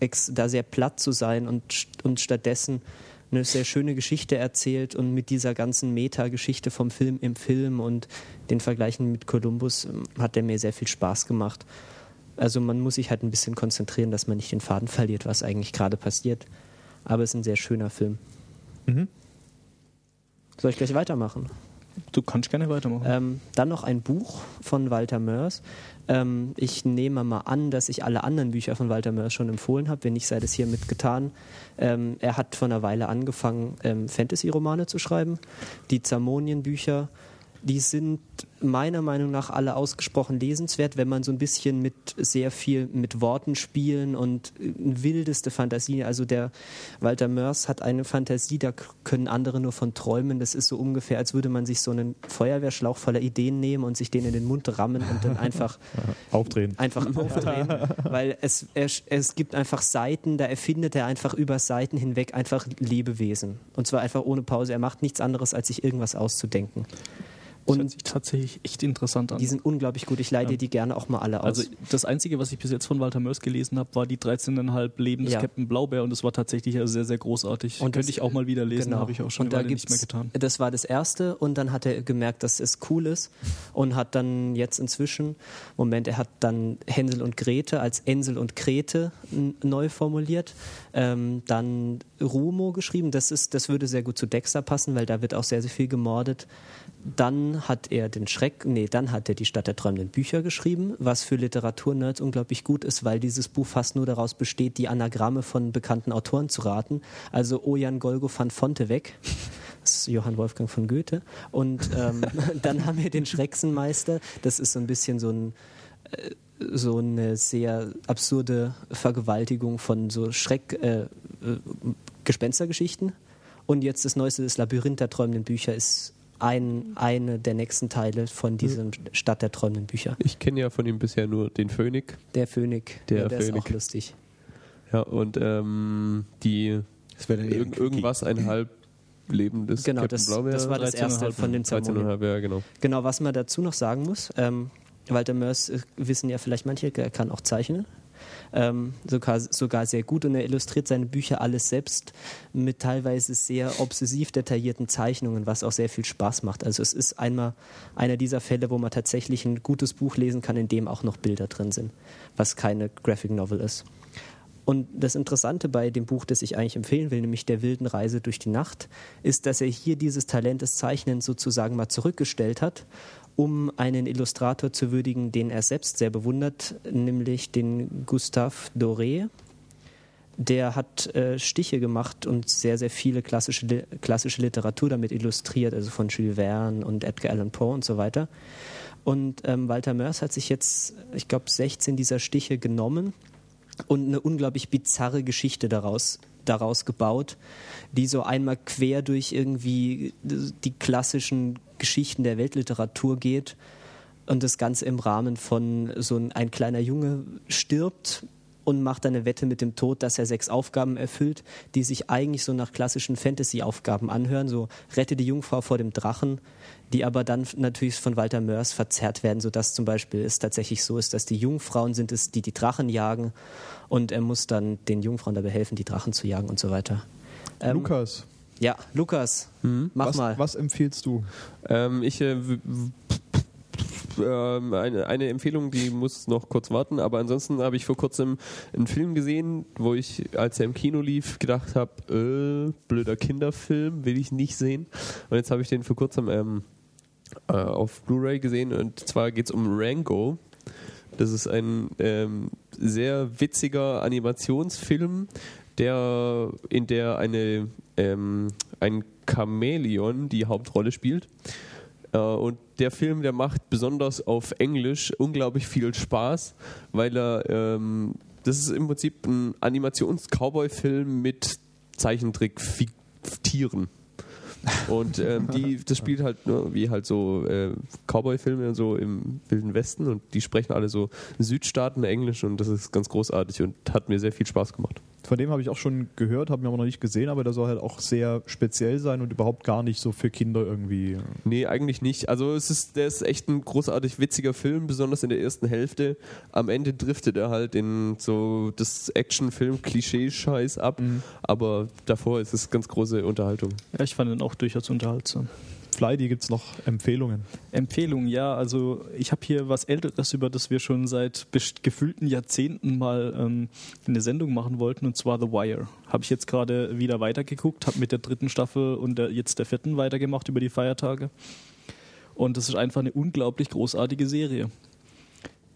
äh, da sehr platt zu sein und, und stattdessen eine sehr schöne Geschichte erzählt und mit dieser ganzen Meta-Geschichte vom Film im Film und den Vergleichen mit Kolumbus ähm, hat der mir sehr viel Spaß gemacht. Also man muss sich halt ein bisschen konzentrieren, dass man nicht den Faden verliert, was eigentlich gerade passiert. Aber es ist ein sehr schöner Film. Mhm. Soll ich gleich weitermachen? Du kannst gerne weitermachen. Ähm, dann noch ein Buch von Walter Mörs. Ähm, ich nehme mal an, dass ich alle anderen Bücher von Walter Mörs schon empfohlen habe. Wenn nicht, sei das hiermit getan. Ähm, er hat vor einer Weile angefangen, ähm, Fantasy-Romane zu schreiben. Die Zamonien-Bücher, die sind meiner Meinung nach alle ausgesprochen lesenswert, wenn man so ein bisschen mit sehr viel mit Worten spielen und äh, wildeste Fantasie. Also der Walter Mörs hat eine Fantasie, da können andere nur von träumen. Das ist so ungefähr, als würde man sich so einen Feuerwehrschlauch voller Ideen nehmen und sich den in den Mund rammen und dann einfach Aufdrehen. einfach aufdrehen, weil es, er, es gibt einfach Seiten, da erfindet er einfach über Seiten hinweg einfach Lebewesen. Und zwar einfach ohne Pause. Er macht nichts anderes, als sich irgendwas auszudenken. Das hört sich tatsächlich echt interessant an. Die sind unglaublich gut. Ich dir Ja. die gerne auch mal alle aus. Also das Einzige, was ich bis jetzt von Walter Mörs gelesen habe, war die 13,5 Leben des Ja. Captain Blaubeer und das war tatsächlich sehr, sehr großartig. Und Könnte ich auch mal wieder lesen, Genau. habe ich auch schon und da nicht mehr getan. Das war das erste und dann hat er gemerkt, dass es cool ist und hat dann jetzt inzwischen, Moment, er hat dann Hänsel und Grete als Ensel und Grete n- neu formuliert, ähm, dann Rumo geschrieben, das, ist, das würde sehr gut zu Dexter passen, weil da wird auch sehr, sehr viel gemordet. Dann hat er den Schreck, nee, dann hat er die Stadt der träumenden Bücher geschrieben, was für Literaturnerds unglaublich gut ist, weil dieses Buch fast nur daraus besteht, die Anagramme von bekannten Autoren zu raten. Also Ojan Golgo van Fonteweg, das ist Johann Wolfgang von Goethe. Und ähm, dann haben wir den Schrecksenmeister, das ist so ein bisschen so ein äh, so eine sehr absurde Vergewaltigung von so Schreck, äh, äh, Gespenstergeschichten. Und jetzt das neueste, das Labyrinth der träumenden Bücher, ist ein, eine der nächsten Teile von diesem Stadt der träumenden Bücher. Ich kenne ja von ihm bisher nur den Phönik. Der Phönik, Der ja, der ist Phönik. auch lustig. Ja, und ähm, die Das wäre dann irg irgendwas ein halb lebendes Genau, Captain das, Blaubeer. das war das 13,5, erste von den Zermonien. 13,5, ja, genau. Genau, was man dazu noch sagen muss, ähm, Walter Mörs äh, wissen ja vielleicht manche, er kann auch zeichnen. Ähm, sogar, sogar sehr gut und er illustriert seine Bücher alles selbst mit teilweise sehr obsessiv detaillierten Zeichnungen, was auch sehr viel Spaß macht. Also es ist einmal einer dieser Fälle, wo man tatsächlich ein gutes Buch lesen kann, in dem auch noch Bilder drin sind, was keine Graphic Novel ist. Und das Interessante bei dem Buch, das ich eigentlich empfehlen will, nämlich der wilden Reise durch die Nacht, ist, dass er hier dieses Talent des Zeichnens sozusagen mal zurückgestellt hat, um einen Illustrator zu würdigen, den er selbst sehr bewundert, nämlich den Gustave Doré. Der hat äh, Stiche gemacht und sehr, sehr viele klassische, klassische Literatur damit illustriert, also von Jules Verne und Edgar Allan Poe und so weiter. Und ähm, Walter Mörs hat sich jetzt, ich glaube, 16 dieser Stiche genommen und eine unglaublich bizarre Geschichte daraus, daraus gebaut, die so einmal quer durch irgendwie die klassischen Geschichten der Weltliteratur geht und das Ganze im Rahmen von so ein, ein kleiner Junge stirbt und macht eine Wette mit dem Tod, dass er sechs Aufgaben erfüllt, die sich eigentlich so nach klassischen Fantasy-Aufgaben anhören, so rette die Jungfrau vor dem Drachen, die aber dann natürlich von Walter Mörs verzerrt werden, sodass zum Beispiel es tatsächlich so ist, dass die Jungfrauen sind es, die die Drachen jagen und er muss dann den Jungfrauen dabei helfen, die Drachen zu jagen und so weiter. Ähm, Lukas, Ja, Lukas, mach was, mal. was empfiehlst du? Ähm, ich äh, ähm, eine, eine Empfehlung, die muss noch kurz warten, aber ansonsten habe ich vor kurzem einen Film gesehen, wo ich, als er im Kino lief, gedacht habe, äh, blöder Kinderfilm, will ich nicht sehen. Und jetzt habe ich den vor kurzem ähm, äh, auf Blu-ray gesehen und zwar geht es um Rango. Das ist ein ähm, sehr witziger Animationsfilm, der in der eine ähm, ein Chamäleon die Hauptrolle spielt. Äh, und der Film, der macht besonders auf Englisch unglaublich viel Spaß, weil er ähm, das ist im Prinzip ein Animations-Cowboy-Film mit Zeichentrick-Tieren. Und ähm, die, das spielt halt nur wie halt so äh, Cowboy-Filme so im Wilden Westen und die sprechen alle so Südstaaten Englisch und das ist ganz großartig und hat mir sehr viel Spaß gemacht. Von dem habe ich auch schon gehört, habe mir aber noch nicht gesehen, aber der soll halt auch sehr speziell sein und überhaupt gar nicht so für Kinder irgendwie. Nee, eigentlich nicht. Also es ist, der ist echt ein großartig witziger Film, besonders in der ersten Hälfte. Am Ende driftet er halt in so das Actionfilm-Klischee-Scheiß ab, aber davor ist es ganz große Unterhaltung. Ja, ich fand ihn auch durchaus unterhaltsam. Flydy gibt es noch Empfehlungen. Empfehlung, ja, also ich habe hier was Älteres, über das wir schon seit gefühlten Jahrzehnten mal ähm, eine Sendung machen wollten, und zwar The Wire. Habe ich jetzt gerade wieder weitergeguckt, habe mit der dritten Staffel und der, jetzt der vierten weitergemacht über die Feiertage. Und das ist einfach eine unglaublich großartige Serie.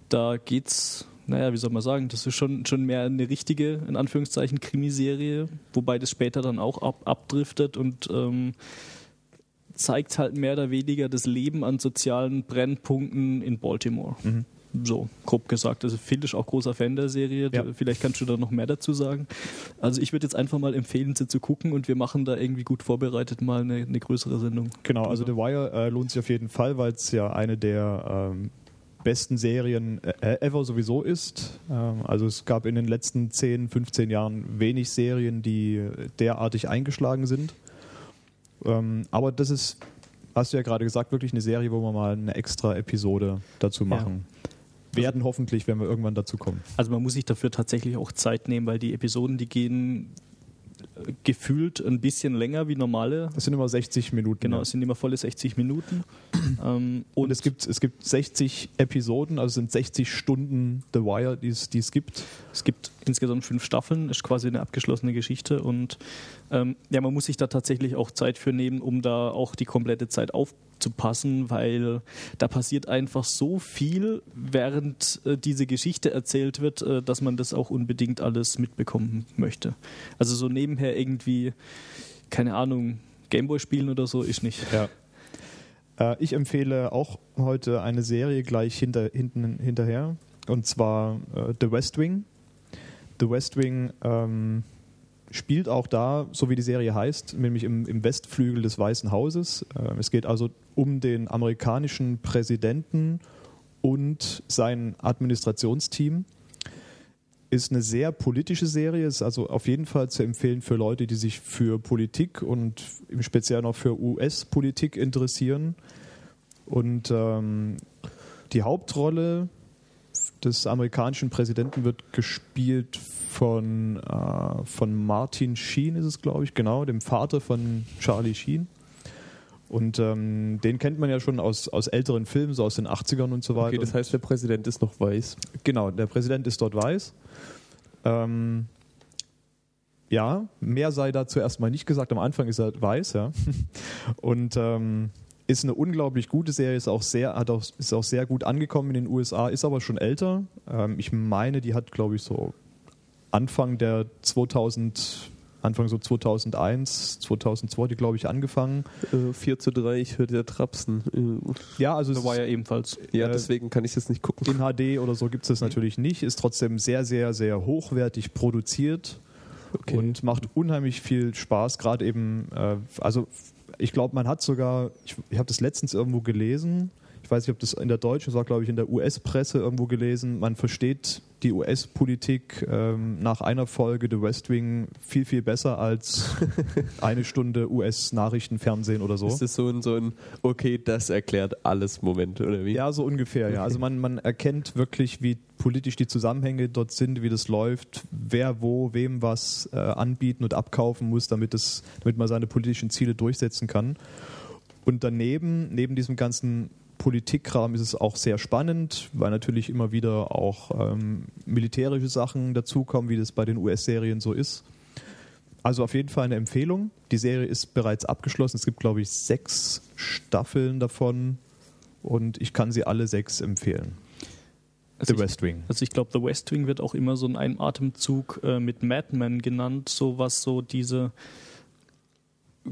Da geht's, naja, wie soll man sagen, das ist schon, schon mehr eine richtige, in Anführungszeichen, Krimiserie, wobei das später dann auch ab, abdriftet und ähm, zeigt halt mehr oder weniger das Leben an sozialen Brennpunkten in Baltimore. So, grob gesagt. Also Phil ist auch großer Fan der Serie. Ja. Vielleicht kannst du da noch mehr dazu sagen. Also ich würde jetzt einfach mal empfehlen, sie zu gucken und wir machen da irgendwie gut vorbereitet mal eine, eine größere Sendung. Genau, also The Wire äh, lohnt sich auf jeden Fall, weil es ja eine der ähm, besten Serien äh, ever sowieso ist. Ähm, also es gab in den letzten 10, 15 Jahren wenig Serien, die derartig eingeschlagen sind. Ähm, aber das ist hast du ja gerade gesagt, wirklich eine Serie, wo wir mal eine extra Episode dazu machen. Werden hoffentlich, wenn wir irgendwann dazu kommen. Also man muss sich dafür tatsächlich auch Zeit nehmen, weil die Episoden, die gehen gefühlt ein bisschen länger wie normale. Das sind immer 60 Minuten. Genau, ja. es sind immer volle 60 Minuten. ähm, Und es gibt, es gibt 60 Episoden, also sind 60 Stunden The Wire, die es, gibt. Es gibt insgesamt fünf Staffeln, ist quasi eine abgeschlossene Geschichte und ähm, ja, man muss sich da tatsächlich auch Zeit für nehmen, um da auch die komplette Zeit aufzupassen, weil da passiert einfach so viel, während äh, diese Geschichte erzählt wird, äh, dass man das auch unbedingt alles mitbekommen möchte. Also so nebenher irgendwie, keine Ahnung, Gameboy spielen oder so ist nicht. Ja. Äh, ich empfehle auch heute eine Serie gleich hinter, hinten, hinterher, und zwar äh, The West Wing. The West Wing ähm, spielt auch da, so wie die Serie heißt, nämlich im, im Westflügel des Weißen Hauses. Äh, es geht also um den amerikanischen Präsidenten und sein Administrationsteam. Ist eine sehr politische Serie, ist also auf jeden Fall zu empfehlen für Leute, die sich für Politik und im Speziellen auch für US-Politik interessieren. Und ähm, die Hauptrolle des amerikanischen Präsidenten wird gespielt von, äh, von Martin Sheen, ist es, glaube ich, genau, dem Vater von Charlie Sheen. Und ähm, den kennt man ja schon aus, aus älteren Filmen, so aus den 80ern und so weiter. Okay, das heißt, der Präsident ist noch weiß. Genau, der Präsident ist dort weiß. Ähm, ja, mehr sei dazu erstmal nicht gesagt. Am Anfang ist er weiß, ja. Und ähm, ist eine unglaublich gute Serie, ist auch sehr, hat auch, ist auch sehr gut angekommen in den USA, ist aber schon älter. Ähm, ich meine, die hat, glaube ich, so Anfang der 2000, Anfang so 2001, 2002, die glaube ich angefangen. Äh, 4 zu 3, ich höre der Trapsen. Äh, Ja, also Da war ja ebenfalls. ja, Äh, deswegen kann ich das nicht gucken. in HD oder so gibt es das natürlich nicht, ist trotzdem sehr, sehr, sehr hochwertig produziert Okay. und macht unheimlich viel Spaß, gerade eben, äh, also ich glaube, man hat sogar, ich, ich habe das letztens irgendwo gelesen, ich weiß nicht, ob das in der deutschen, das war glaube ich in der US-Presse irgendwo gelesen, man versteht die US-Politik ähm, nach einer Folge The West Wing viel, viel besser als eine Stunde US-Nachrichtenfernsehen oder so. Ist das so ein, so ein, okay, das erklärt alles Moment, oder wie? Ja, so ungefähr, ja. Also man, man erkennt wirklich, wie politisch die Zusammenhänge dort sind, wie das läuft, wer wo, wem was äh, anbieten und abkaufen muss, damit, es, damit man seine politischen Ziele durchsetzen kann. Und daneben, neben diesem ganzen Politikkram ist es auch sehr spannend, weil natürlich immer wieder auch ähm, militärische Sachen dazukommen, wie das bei den US-Serien so ist. Also auf jeden Fall eine Empfehlung. Die Serie ist bereits abgeschlossen. Es gibt, glaube ich, sechs Staffeln davon und ich kann sie alle sechs empfehlen. Also The ich- West Wing. Also ich glaube, The West Wing wird auch immer so in einem Atemzug äh, mit Mad Men genannt, so was so diese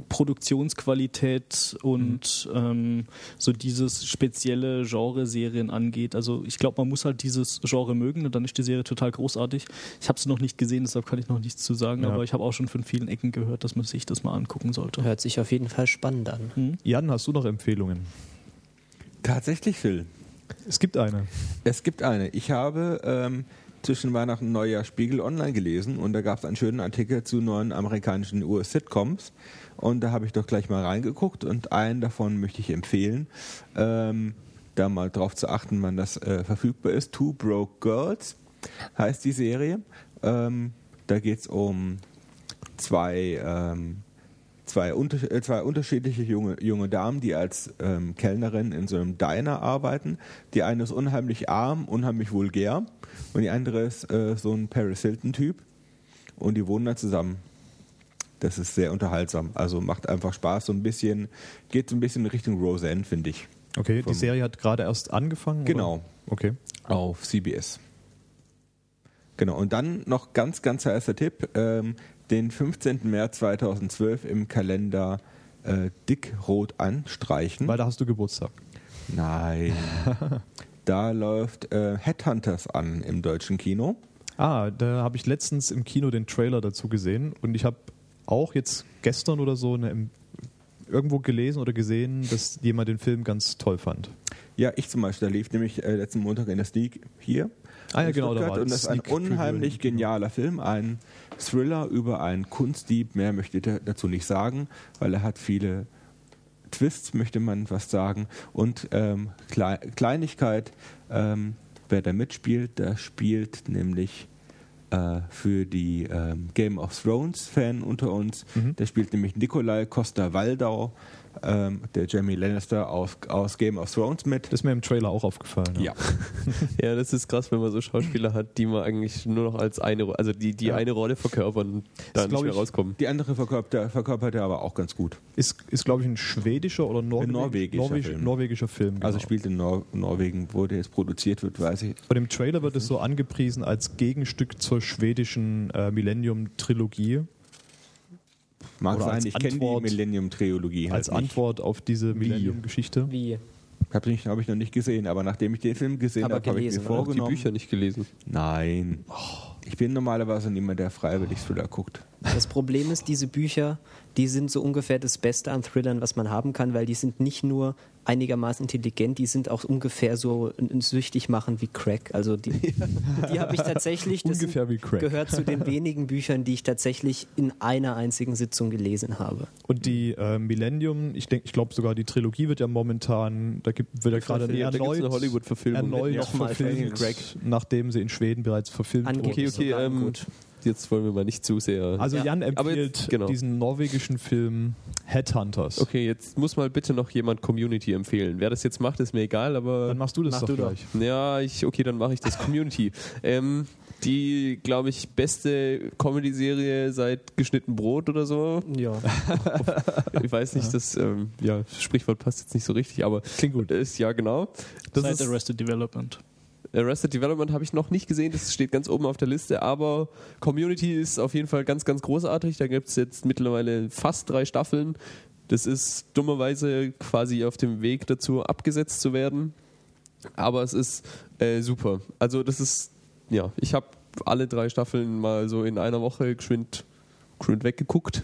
Produktionsqualität und ähm, so dieses spezielle Genre-Serien angeht. Also ich glaube, man muss halt dieses Genre mögen und dann ist die Serie total großartig. Ich habe sie noch nicht gesehen, deshalb kann ich noch nichts zu sagen, Ja. aber ich habe auch schon von vielen Ecken gehört, dass man sich das mal angucken sollte. Hört sich auf jeden Fall spannend an. Hm? Jan, hast du noch Empfehlungen? Tatsächlich, Phil. Es gibt eine. Es gibt eine. Ich habe ähm, zwischen Weihnachten und Neujahr Spiegel Online gelesen und da gab es einen schönen Artikel zu neuen amerikanischen US-Sitcoms und da habe ich doch gleich mal reingeguckt und einen davon möchte ich empfehlen, ähm, da mal drauf zu achten, wann das äh, verfügbar ist. Two Broke Girls heißt die Serie. Ähm, da geht es um zwei ähm, zwei, unter, äh, zwei unterschiedliche junge, junge Damen, die als ähm, Kellnerin in so einem Diner arbeiten. Die eine ist unheimlich arm, unheimlich vulgär und die andere ist äh, so ein Paris Hilton-Typ und die wohnen da zusammen. Das ist sehr unterhaltsam. Also macht einfach Spaß. So ein bisschen, geht so ein bisschen in Richtung Roseanne, finde ich. Okay, die Vom- Serie hat gerade erst angefangen? Genau. Oder? Okay. Auf CBS. Genau, und dann noch ganz, ganz heißer Tipp. Ähm, den 15. März 2012 im Kalender äh, dickrot anstreichen. Weil da hast du Geburtstag. Nein. da läuft äh, Headhunters an im deutschen Kino. Ah, da habe ich letztens im Kino den Trailer dazu gesehen und ich habe auch jetzt gestern oder so eine, irgendwo gelesen oder gesehen, dass jemand den Film ganz toll fand. Ja, ich zum Beispiel, da lief nämlich äh, letzten Montag in der Sneak hier. Ah ja, genau, da war Und das ist ein unheimlich genialer Film, ein Thriller über einen Kunstdieb. Mehr möchte ich da- dazu nicht sagen, weil er hat viele Twists, möchte man fast sagen. Und ähm, Kle Kleinigkeit, ähm, wer da mitspielt, da spielt nämlich äh, für die ähm, Game of Thrones-Fan unter uns, Mhm. der spielt nämlich Nikolai Costa-Waldau, ähm, der Jamie Lannister aus, aus Game of Thrones mit. Das ist mir im Trailer auch aufgefallen. Ja. Ja, das ist krass, wenn man so Schauspieler hat, die man eigentlich nur noch als eine, also die, die Ja. eine Rolle verkörpern und da nicht mehr ich, rauskommen. Die andere verkörpert er, verkörpert er aber auch ganz gut. Ist, ist glaube ich, ein schwedischer oder Norwe norwegischer Norweg Film. norwegischer Film. Also genau. spielt in Nor Norwegen, wo der jetzt produziert wird, weiß ich. Und im Trailer wird es so angepriesen als Gegenstück zur schwedischen äh, Millennium-Trilogie, Mag Oder sein, ich kenne die Millennium-Trilogie halt als nicht. Antwort auf diese Millennium-Geschichte. Wie? Habe ich, hab ich noch nicht gesehen, aber nachdem ich den Film gesehen habe, habe ich mir gelesen, oder? Die vorgenommen. Bücher nicht gelesen. Nein. Ich bin normalerweise niemand, der freiwillig Thriller guckt. Das Problem ist, diese Bücher, die sind so ungefähr das Beste an Thrillern, was man haben kann, weil die sind nicht nur einigermaßen intelligent, die sind auch ungefähr so süchtig machen wie Crack. Also die, die habe ich tatsächlich, das Ungefähr wie Crack. gehört zu den wenigen Büchern, die ich tatsächlich in einer einzigen Sitzung gelesen habe. Und die äh, Millennium, ich denke, ich glaube sogar die Trilogie wird ja momentan, da gibt, wird ja gerade erneut, eine Hollywood-Verfilmung. erneut Nochmal verfilmt, Craig. nachdem sie in Schweden bereits verfilmt wurde. Okay, okay, ähm, gut. Jetzt wollen wir mal nicht zu sehr. Also Ja. Jan empfiehlt jetzt- genau. diesen norwegischen Film Headhunters. okay, jetzt muss mal bitte noch jemand Community empfehlen. Wer das jetzt macht, ist mir egal, aber. Dann machst du das Mach doch du doch. gleich. Ja, ich, okay, dann mache ich das Community. ähm, die, glaube ich, beste Comedy-Serie seit geschnitten Brot oder so. Ja. Ich weiß nicht, das ähm, ja, Sprichwort passt jetzt nicht so richtig, aber Klingt gut. ist ja genau. Das Seit ist, Arrested Development. Arrested Development habe ich noch nicht gesehen, das steht ganz oben auf der Liste, aber Community ist auf jeden Fall ganz, ganz großartig. Da gibt es jetzt mittlerweile fast drei Staffeln. Das ist dummerweise quasi auf dem Weg dazu, abgesetzt zu werden. Aber es ist äh, super. Also das ist, ja, ich habe alle drei Staffeln mal so in einer Woche geschwind, geschwind weggeguckt.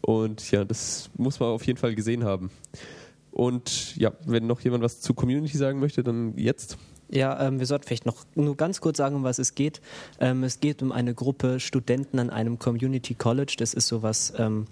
Und ja, das muss man auf jeden Fall gesehen haben. Und ja, wenn noch jemand was zu Community sagen möchte, dann jetzt. Ja, ähm, wir sollten vielleicht noch nur ganz kurz sagen, um was es geht. Ähm, es geht um eine Gruppe Studenten an einem Community College. Das ist sowas ähm,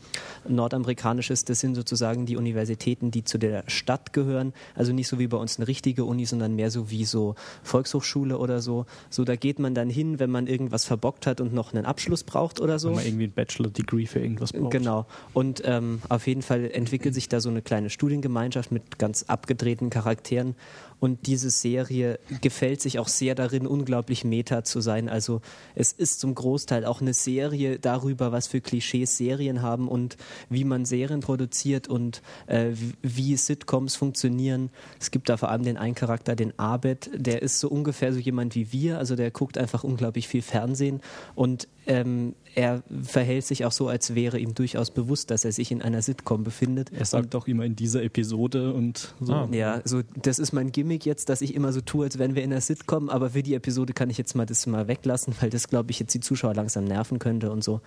nordamerikanisches. Das sind sozusagen die Universitäten, die zu der Stadt gehören. Also nicht so wie bei uns eine richtige Uni, sondern mehr so wie so Volkshochschule oder so. So, da geht man dann hin, wenn man irgendwas verbockt hat und noch einen Abschluss braucht oder so. Wenn man irgendwie ein Bachelor-Degree für irgendwas braucht. Genau. Und ähm, auf jeden Fall entwickelt sich da so eine kleine Studiengemeinschaft mit ganz abgedrehten Charakteren. Und diese Serie gefällt sich auch sehr darin, unglaublich meta zu sein. Also es ist zum Großteil auch eine Serie darüber, was für Klischees Serien haben und wie man Serien produziert und äh, wie- Sitcoms funktionieren. Es gibt da vor allem den einen Charakter, den Abed, der ist so ungefähr so jemand wie wir. Also der guckt einfach unglaublich viel Fernsehen und ähm, er verhält sich auch so, als wäre ihm durchaus bewusst, dass er sich in einer Sitcom befindet. Er sagt auch immer in dieser Episode und so. Ja, so das ist mein Gimmick jetzt, dass ich immer so tue, als wären wir in einer Sitcom, aber für die Episode kann ich jetzt mal das mal weglassen, weil das, glaube ich, jetzt die Zuschauer langsam nerven könnte und so.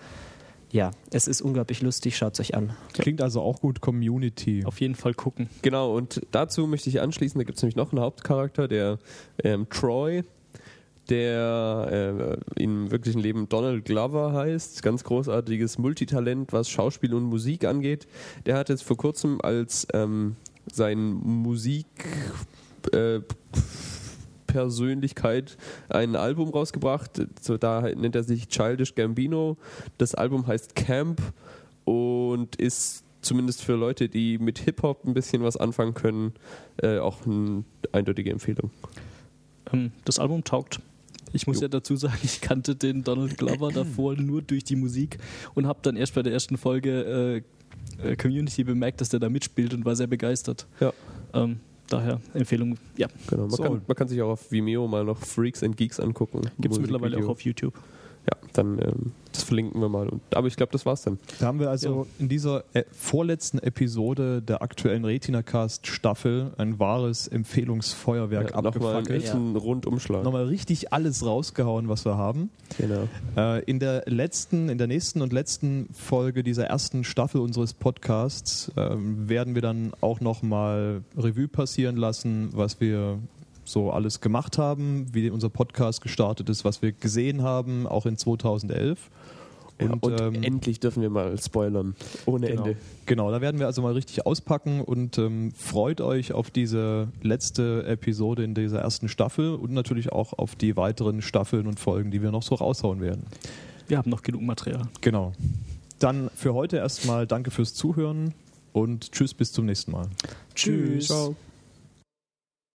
Ja, es ist unglaublich lustig, schaut es euch an. Klingt also auch gut Community. Auf jeden Fall gucken. Genau, und dazu möchte ich anschließen, da gibt es nämlich noch einen Hauptcharakter, der ähm, Troy, der äh, im wirklichen Leben Donald Glover heißt. Ganz großartiges Multitalent, was Schauspiel und Musik angeht. Der hat jetzt vor kurzem als ähm, sein Musik... Äh, Persönlichkeit ein Album rausgebracht. So, da nennt er sich Childish Gambino. Das Album heißt Camp und ist zumindest für Leute, die mit Hip-Hop ein bisschen was anfangen können, äh, auch eine eindeutige Empfehlung. Ähm, das Album taugt. Ich muss Jo. ja dazu sagen, ich kannte den Donald Glover davor nur durch die Musik und habe dann erst bei der ersten Folge äh, äh, Community bemerkt, dass der da mitspielt und war sehr begeistert. Ja. Ähm, daher Empfehlung, ja, Genau. Man, So. kann, man kann sich auch auf Vimeo mal noch Freaks and Geeks angucken. gibt es mittlerweile auch auf YouTube. Ja, dann ähm, das verlinken wir mal. Und, aber ich glaube, das war's dann. Da haben wir also in dieser äh, vorletzten Episode der aktuellen Retina-Cast-Staffel ein wahres Empfehlungsfeuerwerk Ja, Nochmal einen abgefackelt. echten Rundumschlag. Nochmal richtig alles rausgehauen, was wir haben. Genau. Äh, in der letzten, in der nächsten und letzten Folge dieser ersten Staffel unseres Podcasts ähm, werden wir dann auch nochmal Revue passieren lassen, was wir so alles gemacht haben, wie unser Podcast gestartet ist, was wir gesehen haben, auch in 2011. Ja, Und, und ähm, endlich dürfen wir mal spoilern. Ohne Genau. Ende. Genau, da werden wir also mal richtig auspacken und ähm, freut euch auf diese letzte Episode in dieser ersten Staffel und natürlich auch auf die weiteren Staffeln und Folgen, die wir noch so raushauen werden. Wir haben noch genug Material. Genau. Dann für heute erstmal danke fürs Zuhören und tschüss bis zum nächsten Mal. Tschüss. Ciao.